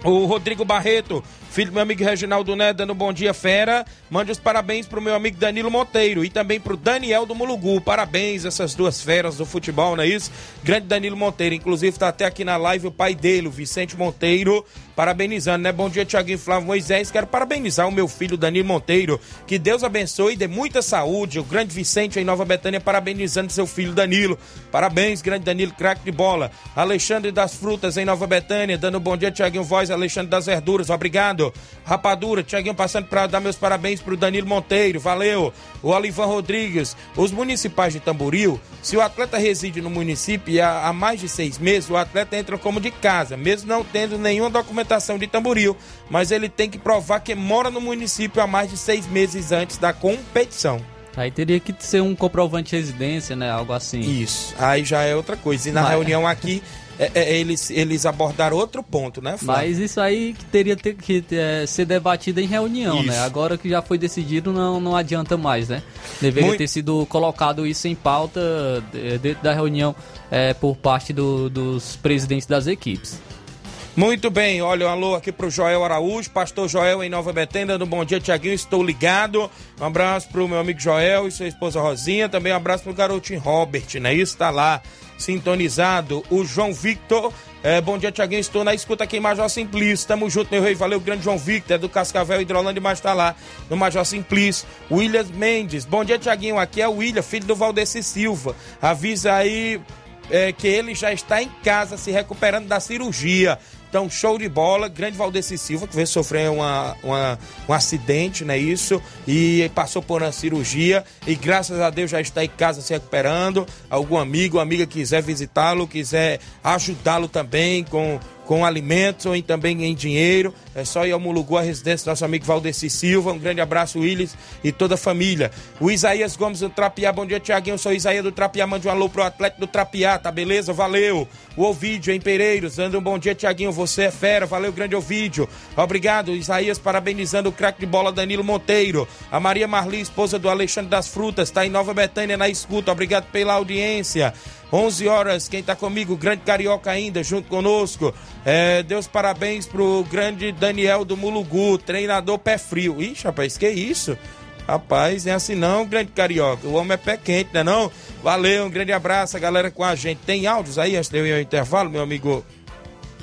O Rodrigo Barreto, filho do meu amigo Reginaldo Né, dando um bom dia, fera. Mande os parabéns pro meu amigo Danilo Monteiro e também pro Daniel do Mulugu. Parabéns, essas duas feras do futebol, não é isso? Grande Danilo Monteiro, inclusive tá até aqui na live o pai dele, o Vicente Monteiro, parabenizando, né? Bom dia, Tiaguinho Flávio Moisés. Quero parabenizar o meu filho Danilo Monteiro. Que Deus abençoe e dê muita saúde. O grande Vicente em Nova Betânia parabenizando seu filho Danilo. Parabéns, grande Danilo, craque de bola. Alexandre das Frutas em Nova Betânia, dando um bom dia, Tiaguinho Voz. Alexandre das Verduras, obrigado. Rapadura, Tiaguinho passando para dar meus parabéns pro Danilo Monteiro, valeu. O Olivan Rodrigues, os municipais de Tamboril, se o atleta reside no município há, há mais de seis meses, o atleta entra como de casa, mesmo não tendo nenhuma documentação de Tamboril, mas ele tem que provar que mora no município há mais de seis meses antes da competição. Aí teria que ser um comprovante de residência, né? Algo assim. Isso. Aí já é outra coisa. E na Mas... reunião aqui é, é, eles, eles abordaram outro ponto, né, Flávio? Mas isso aí que teria ter, que é, ser debatido em reunião, né? isso. né? Agora que já foi decidido, não, não adianta mais, né? Deveria Muito... ter sido colocado isso em pauta dentro da reunião é, por parte do, dos presidentes das equipes. Muito bem, olha, um alô aqui pro Joel Araújo, pastor Joel em Nova Betânia, dando um bom dia, Tiaguinho, estou ligado. Um abraço pro meu amigo Joel e sua esposa Rosinha, também um abraço pro garotinho Robert, né? Isso tá lá sintonizado. O João Victor. É, bom dia, Tiaguinho. Estou na escuta aqui em Major Simplício. Tamo junto, meu rei. Valeu, grande João Victor, é do Cascavel Hidrolândia, mas tá lá no Major Simplício. William Mendes. Bom dia, Tiaguinho. Aqui é o William, filho do Valdeci Silva. Avisa aí é, que ele já está em casa se recuperando da cirurgia. Então, show de bola. Grande Valdeci Silva, que veio sofrer uma, uma, um acidente, né? Isso. E passou por uma cirurgia. E graças a Deus já está em casa se recuperando. Algum amigo, amiga quiser visitá-lo, quiser ajudá-lo também com com alimentos ou também em dinheiro. É só ir ao Mulugu, a residência do nosso amigo Valdeci Silva. Um grande abraço, Willis e toda a família. O Isaías Gomes do Trapiá. Bom dia, Tiaguinho. Eu sou o Isaías do Trapiá. Mande um alô pro atleta do Trapiá, tá beleza? Valeu. O Ovídio em Pereiros. Dando um bom dia, Tiaguinho. Você é fera. Valeu, grande Ovídio. Obrigado, Isaías, parabenizando o craque de bola Danilo Monteiro. A Maria Marli, esposa do Alexandre das Frutas, está em Nova Betânia na escuta. Obrigado pela audiência. 11 horas, quem está comigo, grande carioca ainda, junto conosco. É, Deus parabéns pro grande Daniel do Mulugu, treinador pé frio. Ixi, rapaz, que isso? Rapaz, é assim não, grande carioca. O homem é pé quente, né não? Valeu, um grande abraço, a galera com a gente. Tem áudios aí antes de eu ir ao intervalo, meu amigo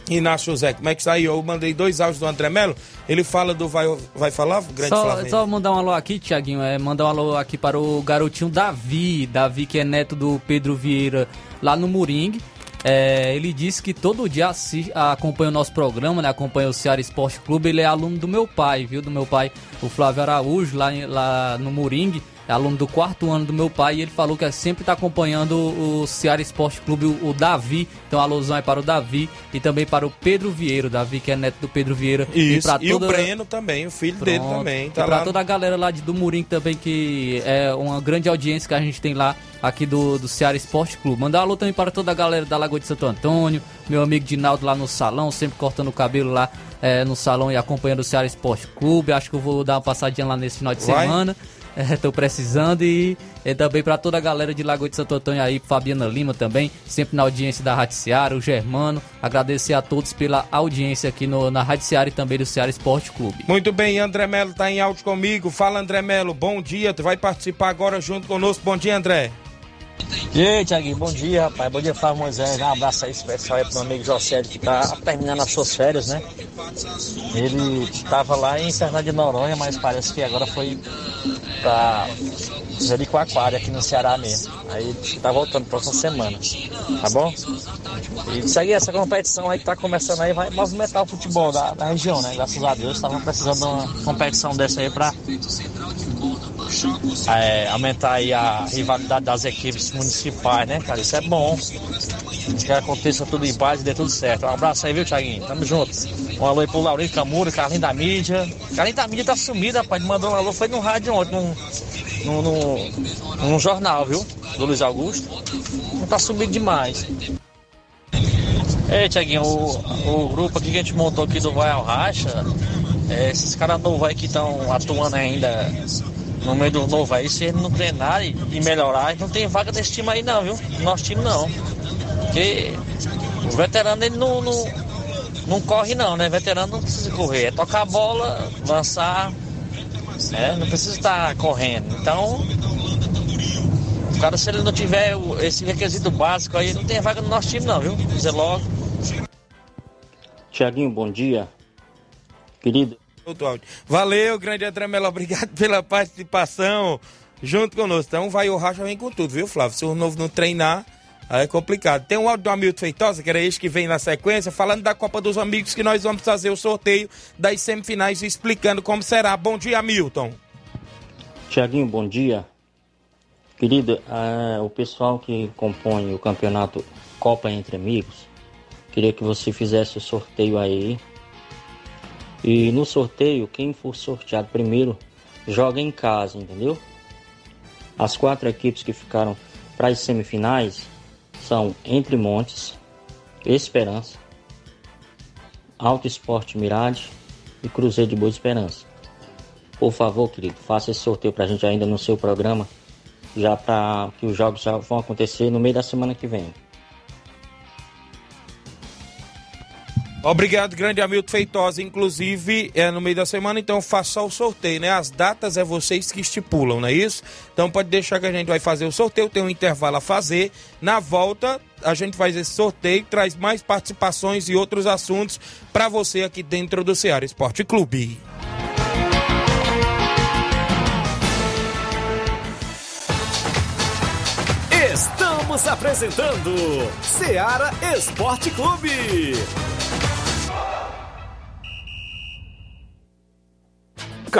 Inácio José? Como é que saiu? Eu mandei dois áudios do André Melo. Ele fala do Vai, vai Falar, grande só, Flamengo. Só mandar um alô aqui, Tiaguinho. É, mandar um alô aqui para o garotinho Davi. Davi, que é neto do Pedro Vieira, lá no Moringue. É, ele disse que todo dia assiste, acompanha o nosso programa, né? Acompanha o Ceará Esporte Clube. Ele é aluno do meu pai, viu? Do meu pai, o Flávio Araújo, lá, lá no Moringue é aluno do quarto ano do meu pai, e ele falou que sempre está acompanhando o Ceará Esporte Clube, o, Davi. Então a alusão é para o Davi e também para o Pedro Vieira, o Davi que é neto do Pedro Vieira. Isso, e, toda... e o Breno também, o filho Pronto. dele também. Tá e para lá... toda a galera lá de, do Murim também, que é uma grande audiência que a gente tem lá aqui do, do Ceará Esporte Clube. Mandar um alô também para toda a galera da Lagoa de Santo Antônio, meu amigo Dinaldo lá no salão, sempre cortando o cabelo lá é, no salão e acompanhando o Ceará Esporte Clube. Acho que eu vou dar uma passadinha lá nesse final de Vai. semana. Estou é, precisando e, e também para toda a galera de Lagoa de Santo Antônio aí, Fabiana Lima também, sempre na audiência da Rádio Seara, o Germano. Agradecer a todos pela audiência aqui no, na Rádio Seara e também do Ceará Esporte Clube. Muito bem, André Melo está em áudio comigo. Fala, André Melo, bom dia. Tu vai participar agora junto conosco. Bom dia, André. E aí, Tiaguinho, bom dia, rapaz. Bom dia, Flávio Moisés. Um abraço aí especial aí pro meu amigo José, que tá terminando as suas férias, né? Ele tava lá em Fernando de Noronha, mas parece que agora foi pra Jericoacoara, aqui no Ceará mesmo. Aí tá voltando próxima semana, tá bom? E segue essa competição aí que tá começando aí, vai movimentar o futebol da, da região, né? Graças a Deus, estavam precisando de uma competição dessa aí pra é, aumentar aí a rivalidade das equipes municipais, né, cara? Isso é bom. Que aconteça tudo em paz e dê tudo certo. Um abraço aí, viu, Thiaguinho? Tamo junto. Um alô aí pro Laurinho Camuro, Carlinho da Mídia. Carlinho da Mídia tá sumido, rapaz. Mandou um alô, foi no rádio ontem, num, num, num, num jornal, viu? Do Luiz Augusto. Não tá sumido demais. Ei, Tiaguinho, o, o grupo aqui que a gente montou aqui do Vai ao Racha, é, esses caras novos aí que estão atuando ainda no meio do novo aí, se eles não treinarem e melhorar, não tem vaga desse time aí não, viu? Nosso time não. Porque o veterano ele não, não, não corre não, né? Veterano não precisa correr, é tocar a bola, lançar, né? Não precisa estar correndo. Então, o cara se ele não tiver esse requisito básico aí, não tem vaga no nosso time não, viu? Dizer logo. Tiaguinho, bom dia. Querido. Valeu, grande André Melo, obrigado pela participação junto conosco. Então vai o Racha vem com tudo, viu, Flávio? Se o novo não treinar, aí é complicado. Tem um áudio do Hamilton Feitosa, que era este que vem na sequência, falando da Copa dos Amigos, que nós vamos fazer o sorteio das semifinais explicando como será. Bom dia, Hamilton. Tiaguinho, bom dia. Querido, uh, o pessoal que compõe o campeonato Copa Entre Amigos, queria que você fizesse o sorteio aí e no sorteio, quem for sorteado primeiro joga em casa, entendeu? As quatro equipes que ficaram para as semifinais são Entre Montes, Esperança, Alto Esporte Mirade e Cruzeiro de Boa Esperança. Por favor, querido, faça esse sorteio para a gente ainda no seu programa, já para que os jogos já vão acontecer no meio da semana que vem. Obrigado, grande Hamilton Feitosa. Inclusive, é no meio da semana, então faça o sorteio, né? As datas é vocês que estipulam, não é isso? Então pode deixar que a gente vai fazer o sorteio, tem um intervalo a fazer. Na volta, a gente faz esse sorteio, traz mais participações e outros assuntos para você aqui dentro do Ceará Esporte Clube. Estamos apresentando Ceará Esporte Clube. к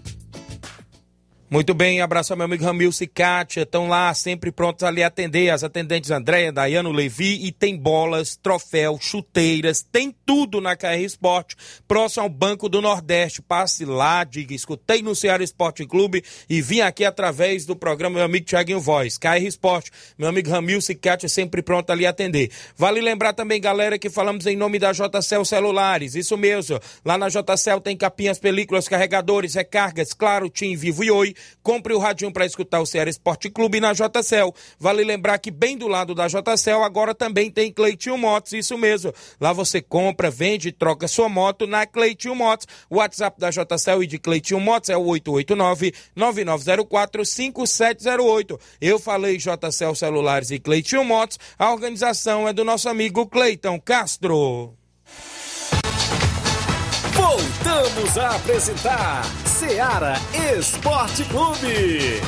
Muito bem, abraço ao meu amigo Ramilson e Kátia, estão lá sempre prontos a lhe atender, as atendentes Andréia, Dayano, Levi, e tem bolas, troféu, chuteiras, tem tudo na KR Esporte, próximo ao Banco do Nordeste, passe lá, diga, escutei no Ceará Esporte Clube e vim aqui através do programa meu amigo Thiaguinho Voz, KR Esporte, meu amigo Ramilson e Kátia sempre pronto a lhe atender. Vale lembrar também, galera, que falamos em nome da JCL Celulares, isso mesmo, lá na JCL tem capinhas, películas, carregadores, recargas, claro, Tim, Vivo e Oi, Compre o radinho para escutar o Ceará Esporte Clube na JCL. Vale lembrar que bem do lado da JCL agora também tem Cleitinho Motos, isso mesmo. Lá você compra, vende e troca sua moto na Cleitinho Motos. O WhatsApp da JCL e de Cleitinho Motos é o 889-9904-5708. Eu falei JCL Celulares e Cleitinho Motos. A organização é do nosso amigo Cleiton Castro. Voltamos a apresentar Seara Esporte Clube.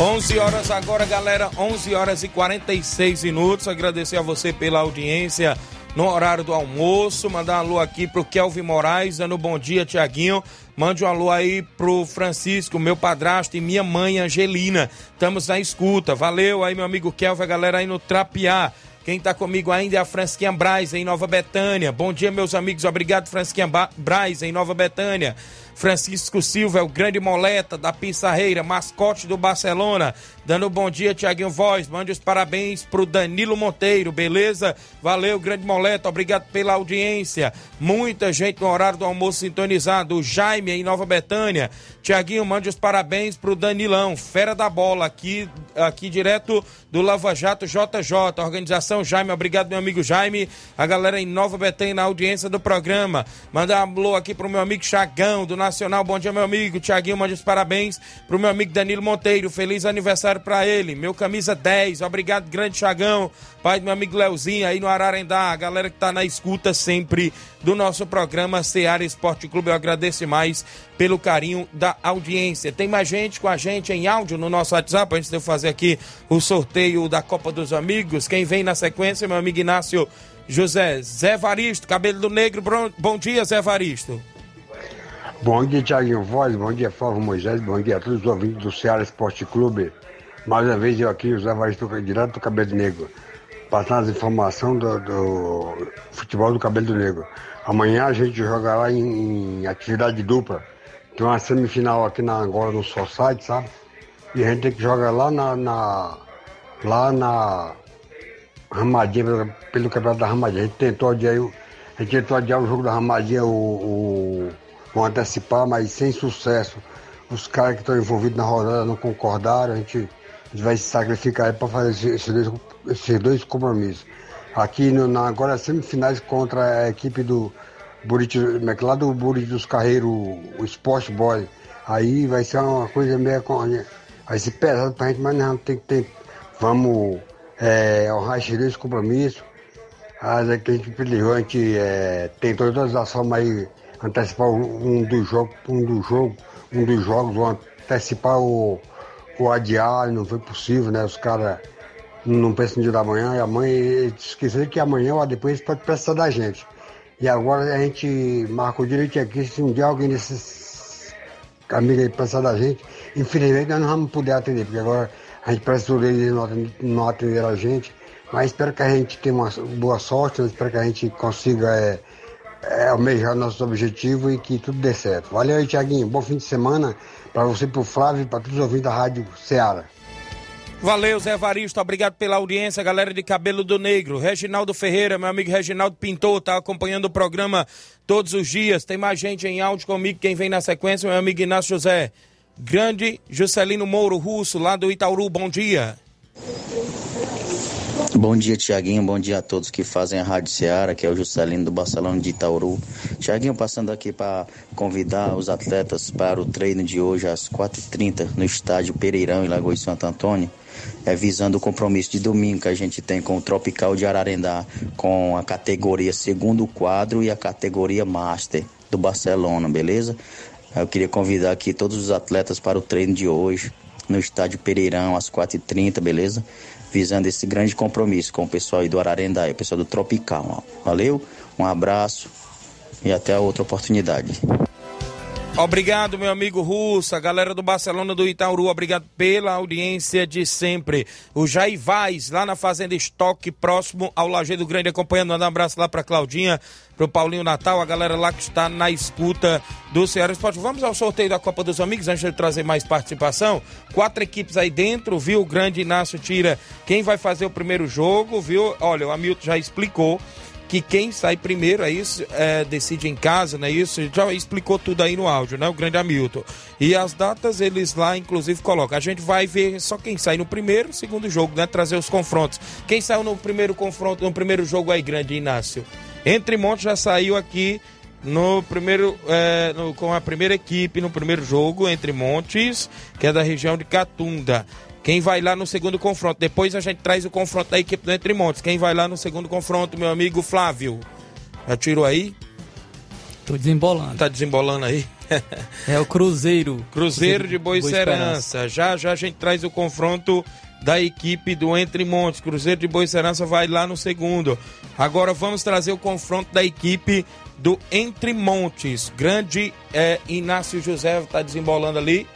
11 horas agora, galera. 11 horas e 46 minutos. Agradecer a você pela audiência no horário do almoço. Mandar um alô aqui pro Kelvin Moraes, dando bom dia, Tiaguinho. Mande um alô aí pro Francisco, meu padrasto e minha mãe Angelina. Estamos na escuta. Valeu aí, meu amigo Kelvin, a galera aí no Trapiá. Quem está comigo ainda é a Fransquinha Braz, em Nova Betânia. Bom dia, meus amigos. Obrigado, Fransquinha Braz, em Nova Betânia. Francisco Silva é o grande moleta da Pissarreira, mascote do Barcelona. Dando bom dia, Tiaguinho Voz. Mande os parabéns pro Danilo Monteiro, beleza? Valeu, grande moleta. Obrigado pela audiência. Muita gente no horário do almoço sintonizado. O Jaime em Nova Betânia. Tiaguinho, mande os parabéns pro Danilão, fera da bola, aqui, aqui direto do Lava Jato JJ. Organização Jaime, obrigado, meu amigo Jaime. A galera em Nova Betânia na audiência do programa. Mandar um alô aqui pro meu amigo Chagão, do Nacional. Bom dia, meu amigo. Tiaguinho, mande os parabéns pro meu amigo Danilo Monteiro. Feliz aniversário para ele. Meu camisa 10. Obrigado, grande Chagão. Pai do meu amigo Leozinho aí no Ararendá. A galera que tá na escuta sempre do nosso programa Seara Esporte Clube. Eu agradeço mais pelo carinho da audiência. Tem mais gente com a gente em áudio no nosso WhatsApp, antes de eu fazer aqui o sorteio da Copa dos Amigos. Quem vem na sequência, meu amigo Inácio José Zé Varisto, cabelo do negro. Bom dia, Zé Varisto. Bom dia, Thiaguinho Voz, bom dia, Flávio Moisés, bom dia a todos os ouvintes do Ceará Esporte Clube. Mais uma vez eu aqui, o Zé Varisto, direto do Cabelo Negro, passando as informações do, do, futebol do Cabelo Negro. Amanhã a gente joga lá em, em atividade dupla. Tem uma semifinal aqui na Angola no Society, sabe? E a gente tem que jogar lá na, na lá na Ramadinha, pelo, campeonato da Ramadinha. A gente tentou adiar, a gente tentou adiar o jogo da Ramadinha, o, o vão antecipar, mas sem sucesso. Os caras que estão envolvidos na rodada não concordaram, a gente vai se sacrificar para fazer esses dois, esses dois compromissos. Aqui no, na, agora semifinais contra a equipe do Buriti, é lá do Buriti dos Carreiros, o Sport Boy. Aí vai ser uma coisa meio. Vai ser pesado pra gente, mas não, tem que ter. Vamos é, honrar esses dois compromissos. As que a gente a gente é, tem todas as formas aí antecipar um dos jogos, um dos jogos, um dos jogos, antecipar o, o adiar, não foi possível, né? Os caras não pensam no dia da manhã, e amanhã esqueceram que amanhã ou depois pode precisar da gente. E agora a gente marcou direito aqui, se um dia alguém desses amigos aí precisar da gente, infelizmente nós não vamos poder atender, porque agora a gente precisou deles não, não atender a gente. Mas espero que a gente tenha uma boa sorte, espero que a gente consiga é, é, almejar nossos objetivos e que tudo dê certo. Valeu aí, Tiaguinho. Bom fim de semana para você, para o Flávio e para todos os ouvintes da Rádio Ceará. Valeu, Zé Varisto. Obrigado pela audiência, galera de Cabelo do Negro. Reginaldo Ferreira, meu amigo Reginaldo Pintor, tá acompanhando o programa todos os dias. Tem mais gente em áudio comigo. Quem vem na sequência, meu amigo Inácio José. Grande Juscelino Mouro Russo, lá do Itauru. Bom dia. Bom dia, Tiaguinho. Bom dia a todos que fazem a Rádio Ceará, que é o Juscelino do Barcelona de Itauru. Tiaguinho, passando aqui para convidar os atletas para o treino de hoje às 4h30 no estádio Pereirão, em Lagoa de Santo Antônio. É visando o compromisso de domingo que a gente tem com o Tropical de Ararendá, com a categoria segundo quadro e a categoria Master do Barcelona, beleza? Eu queria convidar aqui todos os atletas para o treino de hoje no estádio Pereirão às 4h30, beleza? visando esse grande compromisso com o pessoal aí do Ararendá, o pessoal do Tropical. Valeu, um abraço e até a outra oportunidade. Obrigado, meu amigo Russo, a galera do Barcelona do Itaúru, obrigado pela audiência de sempre. O Jair Vaz, lá na Fazenda Estoque, próximo ao Lajeado Grande, acompanhando. Manda um abraço lá pra Claudinha, pro Paulinho Natal, a galera lá que está na escuta do Ceará Esporte. Vamos ao sorteio da Copa dos Amigos, antes de trazer mais participação. Quatro equipes aí dentro, viu? O grande Inácio tira quem vai fazer o primeiro jogo, viu? Olha, o Hamilton já explicou que quem sai primeiro, é isso, é, decide em casa, não é isso? Já explicou tudo aí no áudio, né? O grande Hamilton. E as datas eles lá, inclusive, colocam. A gente vai ver só quem sai no primeiro, segundo jogo, né? Trazer os confrontos. Quem saiu no primeiro confronto, no primeiro jogo aí, grande Inácio? Entre Montes já saiu aqui no primeiro, é, no, com a primeira equipe no primeiro jogo, Entre Montes, que é da região de Catunda. Quem vai lá no segundo confronto? Depois a gente traz o confronto da equipe do Entre Montes. Quem vai lá no segundo confronto, meu amigo Flávio? Já tirou aí? Tô desembolando. Tá desembolando aí? É o Cruzeiro. Cruzeiro de Boa Serança. Já já a gente traz o confronto da equipe do Entre Montes. Cruzeiro de Boa Serança vai lá no segundo. Agora vamos trazer o confronto da equipe do Entre Montes. Grande é, Inácio José está desembolando ali.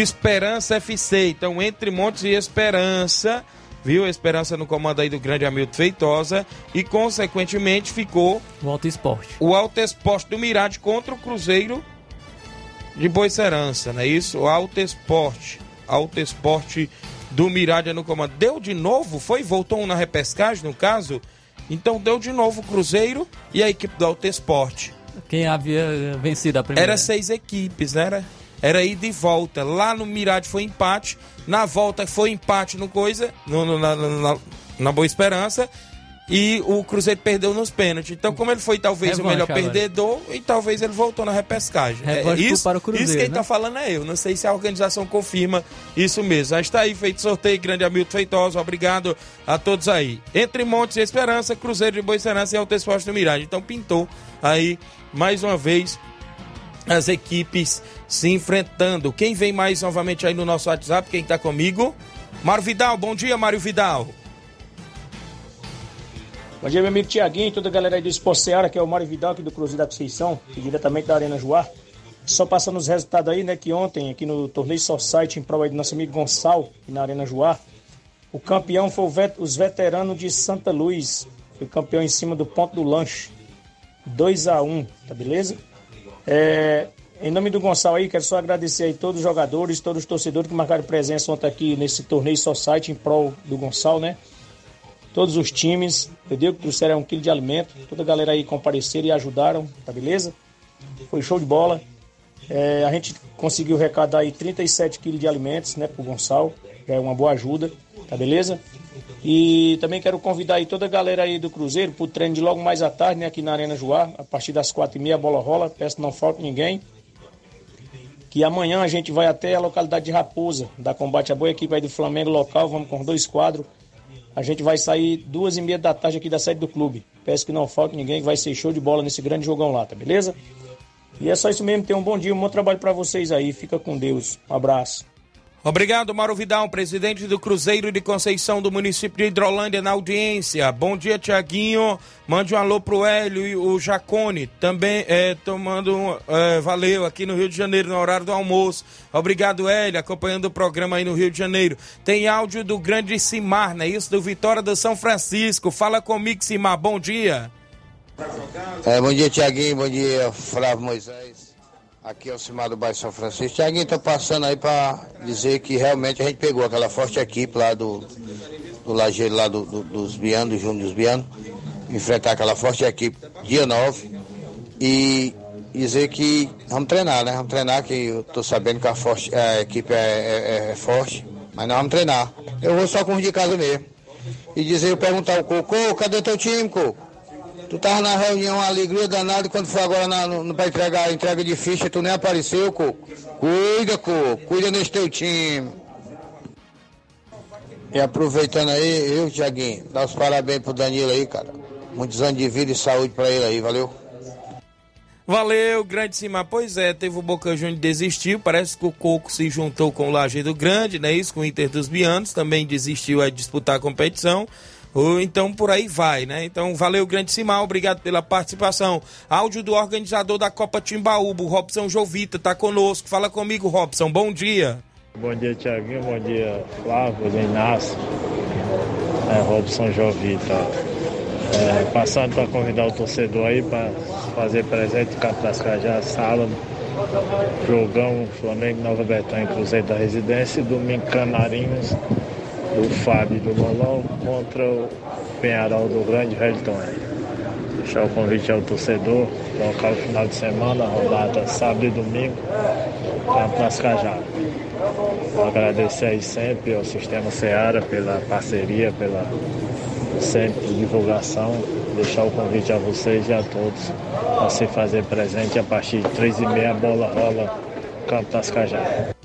Esperança FC. Então, Entre Montes e Esperança. Viu? Esperança no comando aí do grande Hamilton Feitosa. E, consequentemente, ficou. O Alto Esporte. O Alto Esporte do Mirade contra o Cruzeiro de Boicerança, não é isso? O Alto Esporte. Alto Esporte do Mirade no comando. Deu de novo? Foi? Voltou na repescagem, no caso? Então deu de novo o Cruzeiro e a equipe do Alto Esporte. Quem havia vencido a primeira? Era seis equipes, né? Era, era ida e volta. Lá no Mirade foi empate. Na volta foi empate no coisa, no, no, na, na, na Boa Esperança. E o Cruzeiro perdeu nos pênaltis. Então, como ele foi talvez Revanche o melhor agora. perdedor, e talvez ele voltou na repescagem. Revanche isso, para o Cruzeiro, isso quem né? tá falando é eu. Não sei se a organização confirma isso mesmo. Mas está aí feito sorteio, grande Hamilton Feitosa. Obrigado a todos aí. Entre Montes e Esperança, Cruzeiro de Boa Esperança e Alto Esporte do Mirade. Então pintou aí mais uma vez as equipes se enfrentando. Quem vem mais novamente aí no nosso WhatsApp? Quem tá comigo? Mário Vidal, bom dia, Mário Vidal. Bom dia, meu amigo Tiaguinho e toda a galera aí do Esporte Seara, que é o Mário Vidal aqui do Cruzeiro da Conceição, diretamente da Arena Joá. Só passando os resultados aí, né, que ontem, aqui no torneio Society, em prova aí do nosso amigo Gonçalo, aqui na Arena Joá, o campeão foi vet- os veteranos de Santa Luz. Foi campeão em cima do ponto do lanche. 2 a 1 tá beleza? É, em nome do Gonçalo aí, quero só agradecer aí todos os jogadores, todos os torcedores que marcaram presença ontem aqui nesse torneio Society em prol do Gonçalo, né? Todos os times, entendeu? Que trouxeram um quilo de alimento. Toda a galera aí compareceram e ajudaram, tá beleza? Foi show de bola. É, a gente conseguiu arrecadar aí 37 quilos de alimentos, né, pro Gonçalo. Já é uma boa ajuda, tá beleza? E também quero convidar aí toda a galera aí do Cruzeiro pro treino de logo mais à tarde, né, aqui na Arena Joá. A partir das quatro e meia a bola rola. Peço que não falte ninguém. Que amanhã a gente vai até a localidade de Raposa, da Combate a Boa, equipe aí do Flamengo local. Vamos com dois quadros. A gente vai sair duas e meia da tarde aqui da sede do clube. Peço que não falte ninguém, que vai ser show de bola nesse grande jogão lá, tá beleza? E é só isso mesmo. Tenham um bom dia, um bom trabalho pra vocês aí. Fica com Deus. Um abraço. Obrigado, Mauro Vidal, presidente do Cruzeiro de Conceição do município de Hidrolândia, na audiência. Bom dia, Tiaguinho. Mande um alô pro Hélio e o Jacone. Também é, tomando é, valeu aqui no Rio de Janeiro, no horário do almoço. Obrigado, Hélio, acompanhando o programa aí no Rio de Janeiro. Tem áudio do grande Simar, não é isso? Do Vitória do São Francisco. Fala comigo, Simar. Bom dia. É, bom dia, Tiaguinho. Bom dia, Flávio Moisés. Aqui é o Cimar do Bairro São Francisco. Tiaguinho, tô passando aí para dizer que realmente a gente pegou aquela forte equipe lá do, do Lajeiro, lá do, do- dos Bianos, do Júnior dos Bianos, enfrentar aquela forte equipe dia 9 e dizer que vamos treinar, né? Vamos treinar, que eu tô sabendo que a, forte, a equipe é, é- é forte, mas nós vamos treinar. Eu vou só com os de casa mesmo. E dizer, eu perguntar ao Coco, "Ô, cadê teu time, Coco? Tu tava na reunião, uma alegria danada, quando foi agora na, no, para entregar a entrega de ficha, tu nem apareceu, Coco. Cuida, Coco, cuida nesse teu time. E aproveitando aí, eu, Tiaguinho, dá os parabéns pro Danilo aí, cara. Muitos anos de vida e saúde pra ele aí, valeu? Valeu, grande Simar. Pois é, teve o Boca Juniors desistiu. Parece que o Coco se juntou com o Lajeado Grande, né? Isso, com o Inter dos Bianos. Também desistiu a disputar a competição. Ou então por aí vai, né? Então, valeu, grande Simar. Obrigado pela participação. Áudio do organizador da Copa Timbaúba, Robson Jovita, tá conosco. Fala comigo, Robson. Bom dia. Bom dia, Tiaguinho. Bom dia, Flávio, Inácio. É, Robson Jovita. É, passando para convidar o torcedor aí para fazer presente das Cajás, sábado. Jogão Flamengo Nova Betânia, Cruzeiro da Residência. e Domingo Canarinhos, do Fábio do Bolão contra o Penharol do Grande Velton. Deixar o convite ao torcedor, local final de semana, rodada sábado e domingo, Campo das Cajás. Agradecer aí sempre ao Sistema Seara pela parceria, pela sempre divulgação. Deixar o convite a vocês e a todos a se fazer presente a partir de três e meia, a bola rola Campo das Cajás.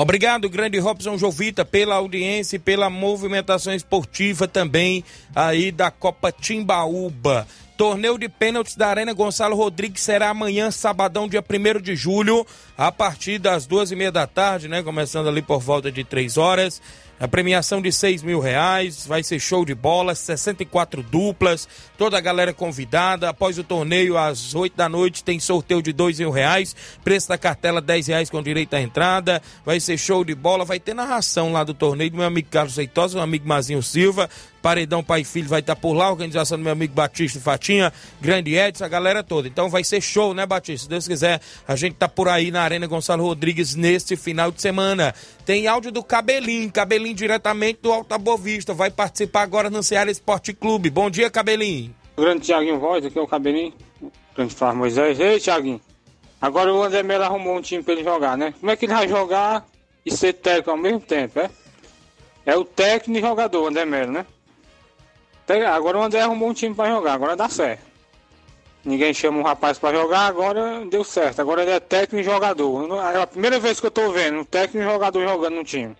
Obrigado, grande Robson Jovita, pela audiência e pela movimentação esportiva também aí da Copa Timbaúba. Torneio de pênaltis da Arena Gonçalo Rodrigues será amanhã, sabadão, dia 1 de julho, a partir das duas e meia da tarde, né? Começando ali por volta de três horas. A premiação de 6 mil reais, vai ser show de bola, 64 duplas, toda a galera convidada. Após o torneio, às 8 da noite, tem sorteio de 2 mil reais, preço da cartela 10 reais com direito à entrada. Vai ser show de bola, vai ter narração lá do torneio do meu amigo Carlos Seitosa, meu amigo Mazinho Silva. Paredão Pai e Filho vai estar por lá, organização do meu amigo Batista Fatinha, Grande Edson, a galera toda. Então vai ser show, né, Batista? Se Deus quiser, a gente tá por aí na Arena Gonçalo Rodrigues neste final de semana. Tem áudio do Cabelinho, Cabelinho diretamente do Alta Boa Vista. Vai participar agora no Ceará Esporte Clube. Bom dia, Cabelinho. O grande Tiaguinho Voz, aqui é o Cabelinho. Grande Flávio Moisés. Ei, Tiaguinho. Agora o André Melo arrumou um time pra ele jogar, né? Como é que ele vai jogar e ser técnico ao mesmo tempo, é? É o técnico e jogador, André Melo, né? Agora o André arrumou um time pra jogar, agora dá certo. Ninguém chama um rapaz pra jogar, agora deu certo. Agora ele é técnico e jogador. É a primeira vez que eu tô vendo um técnico e jogador jogando no time.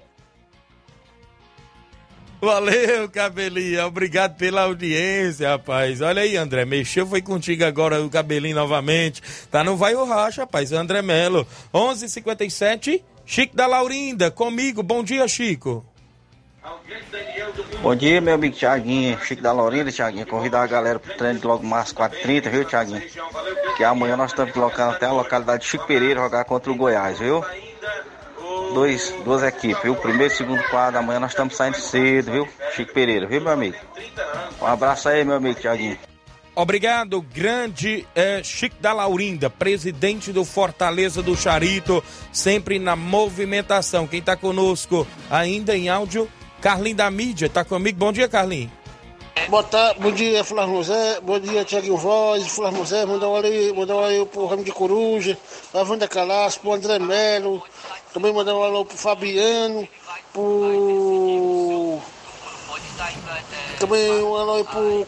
Valeu, cabelinho. Obrigado pela audiência, rapaz. Olha aí, André. Mexeu, foi contigo agora o cabelinho novamente. Tá no Vai o Racha, rapaz. André Melo. 11:57 h 57 Chico da Laurinda, comigo. Bom dia, Chico. Bom dia, meu amigo Thiaguinho, Chico da Laurinda, Thiaguinho. Convidar a galera pro treino de logo mais 4h30, viu, Thiaguinho? Que amanhã nós estamos colocando até a localidade de Chico Pereira jogar contra o Goiás, viu? Dois, duas equipes, viu? Primeiro e segundo quadro, amanhã nós estamos saindo cedo, viu? Chico Pereira, viu, meu amigo? Um abraço aí, meu amigo Thiaguinho. Obrigado, grande é, Chico da Laurinda, presidente do Fortaleza do Charito, sempre na movimentação. Quem está conosco ainda em áudio Carlinho da mídia, tá comigo? Bom dia, Carlinho. Boa tarde, bom dia, Flávio José, bom dia, Tiago Voz, Flávio José, mandar um alô, mandar um alô pro Ramo de Coruja, pra Wanda Calaço, pro André Melo, também mandar um alô pro Fabiano, pro... Também um alô pro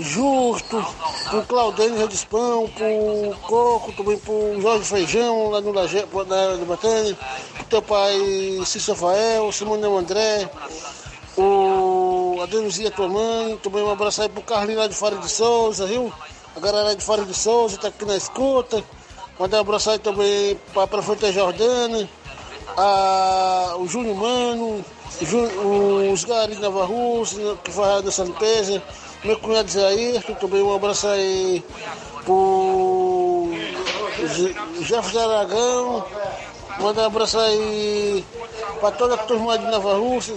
Justo, pro Claudênio Redispão, pro Coco, também pro Jorge Feijão, lá no Laje, na, na Batalha, pro teu pai Cícero Rafael, Simone André, o Adenuzia, tua mãe, também um abraço aí pro Carlinho lá de Fora de Souza, viu? A galera de Fora de Souza tá aqui na escuta. Mandar um abraço aí também pra, Fonte Jordana, a, o Júnior Mano, os Gari Nova Rússia, que faz dessa limpeza meu cunhado Zé também um abraço aí pro Jefferson Aragão, manda um abraço aí para toda a turma de Nova Rússia,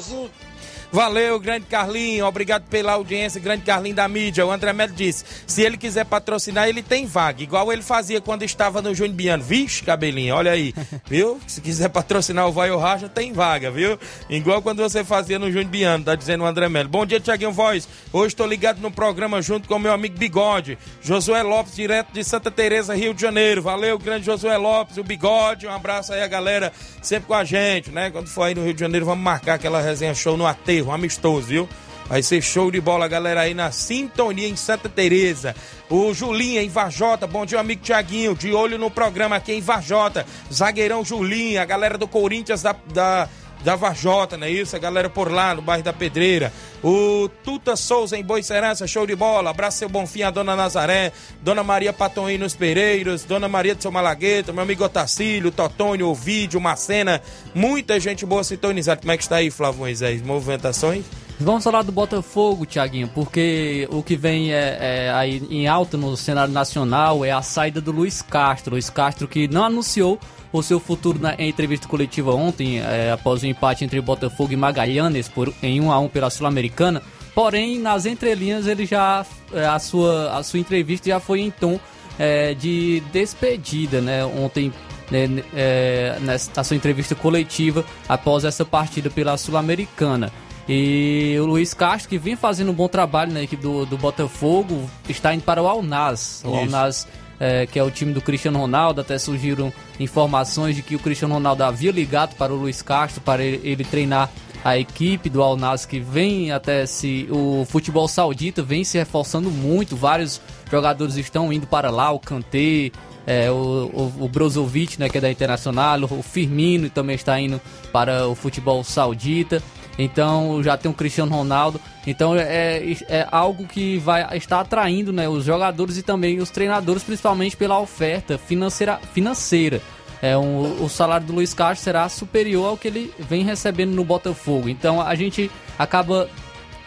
Valeu, grande Carlinho. Obrigado pela audiência, grande Carlinho da mídia. O André Melo disse: se ele quiser patrocinar, ele tem vaga. Igual ele fazia quando estava no Júnior Biano. Vixe, cabelinho, olha aí. viu? Se quiser patrocinar o Vai ou Racha, tem vaga, viu? Igual quando você fazia no Júnior Biano, tá dizendo o André Melo. Bom dia, Tiaguinho Voz. Hoje estou ligado no programa junto com o meu amigo Bigode. Josué Lopes, direto de Santa Teresa, Rio de Janeiro. Valeu, grande Josué Lopes, o Bigode. Um abraço aí a galera sempre com a gente, né? Quando for aí no Rio de Janeiro, vamos marcar aquela resenha show no aterro um amistoso, viu? Vai ser show de bola, galera, aí na sintonia em Santa Teresa. O Julinho em Varjota, bom dia, amigo Tiaguinho, de olho no programa aqui em Varjota. Zagueirão Julinho, a galera do Corinthians da, da, da Varjota, não é isso? A galera por lá, no bairro da Pedreira. O Tuta Souza em Boicerança, show de bola. Abraço seu Bonfim, a Dona Nazaré, Dona Maria Patoim nos Pereiros, Dona Maria de São Malagueta, meu amigo Otacílio, Totônio, Ovídio, Macena. Muita gente boa sintonizada. Como é que está aí, Flávio Moisés? Movimentações? Vamos falar do Botafogo, Tiaguinho, porque o que vem é, é, aí em alta no cenário nacional é a saída do Luiz Castro. Luiz Castro que não anunciou o seu futuro na entrevista coletiva ontem, é, após o empate entre Botafogo e Magalhães por, em 1 a 1 pela Sul-Americana. Porém, nas entrelinhas ele já é, a sua a sua entrevista já foi em tom é, de despedida, né? Ontem né, é, nessa sua entrevista coletiva após essa partida pela Sul-Americana. E o Luiz Castro, que vem fazendo um bom trabalho na equipe do, do Botafogo, está indo para o Alnaz. O Alnaz, é, que é o time do Cristiano Ronaldo, até surgiram informações de que o Cristiano Ronaldo havia ligado para o Luiz Castro para ele, ele treinar a equipe do Al Nassr que vem até se o futebol saudita vem se reforçando muito, vários jogadores estão indo para lá, o Kanté, é, o, o, o Brozovic, né, que é da Internacional, o Firmino também está indo para o futebol saudita. Então já tem o Cristiano Ronaldo. Então é, é algo que vai estar atraindo né, os jogadores e também os treinadores, principalmente pela oferta financeira. financeira. É, um, o salário do Luiz Castro será superior ao que ele vem recebendo no Botafogo. Então a gente acaba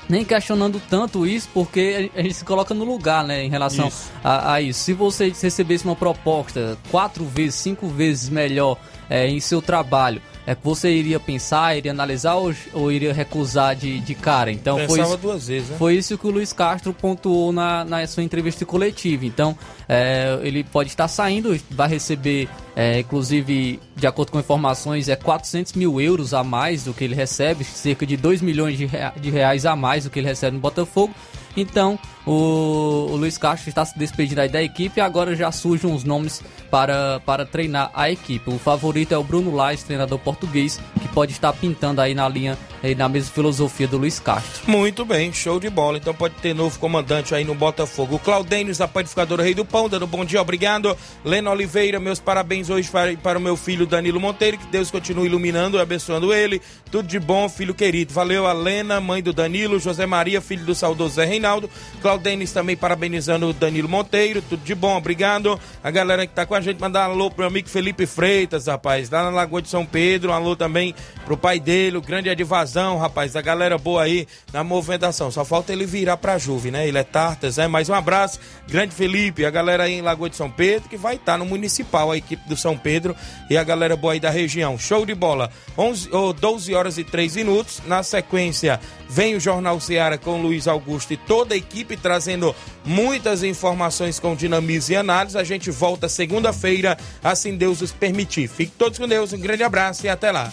nem questionando tanto isso, porque a gente se coloca no lugar, né, em relação isso. A, a, isso. Se você recebesse uma proposta quatro vezes, cinco vezes melhor é, em seu trabalho, é que você iria pensar, iria analisar ou, ou iria recusar de, de cara? Então Pensava foi isso, duas vezes, né? Foi isso que o Luiz Castro pontuou na, na sua entrevista coletiva. Então, é, ele pode estar saindo, vai receber, é, inclusive, de acordo com informações, é 400 mil euros a mais do que ele recebe, cerca de 2 milhões de, rea de reais a mais do que ele recebe no Botafogo. Então, o, o Luiz Castro está se despedindo aí da equipe e agora já surgem uns nomes para, para treinar a equipe. O favorito é o Bruno Lage, treinador português, que pode estar pintando aí na linha, aí na mesma filosofia do Luiz Castro. Muito bem, show de bola. Então pode ter novo comandante aí no Botafogo. O a panificadora Rei do Pão, dando bom dia, obrigado. Lena Oliveira, meus parabéns hoje para, para o meu filho Danilo Monteiro, que Deus continue iluminando e abençoando ele. Tudo de bom, filho querido. Valeu a Lena, mãe do Danilo, José Maria, filho do saudoso Zé Reinaldo. Claudênis também parabenizando o Danilo Monteiro, tudo de bom, obrigado. A galera que tá com a gente, mandar um alô pro meu amigo Felipe Freitas, rapaz, lá na Lagoa de São Pedro, um alô também pro pai dele, o grande Rapaz, a galera boa aí na movimentação. Só falta ele virar pra Juve, né? Ele é Tartas, né? Mais um abraço, grande Felipe, a galera aí em Lagoa de São Pedro, que vai estar tá no Municipal, a equipe do São Pedro e a galera boa aí da região. Show de bola. 11 ou 12 horas e 3 minutos. Na sequência, vem o Jornal Ceará com Luiz Augusto e toda a equipe trazendo muitas informações com dinamismo e análise. A gente volta segunda-feira, assim Deus os permitir. Fique todos com Deus, um grande abraço e até lá.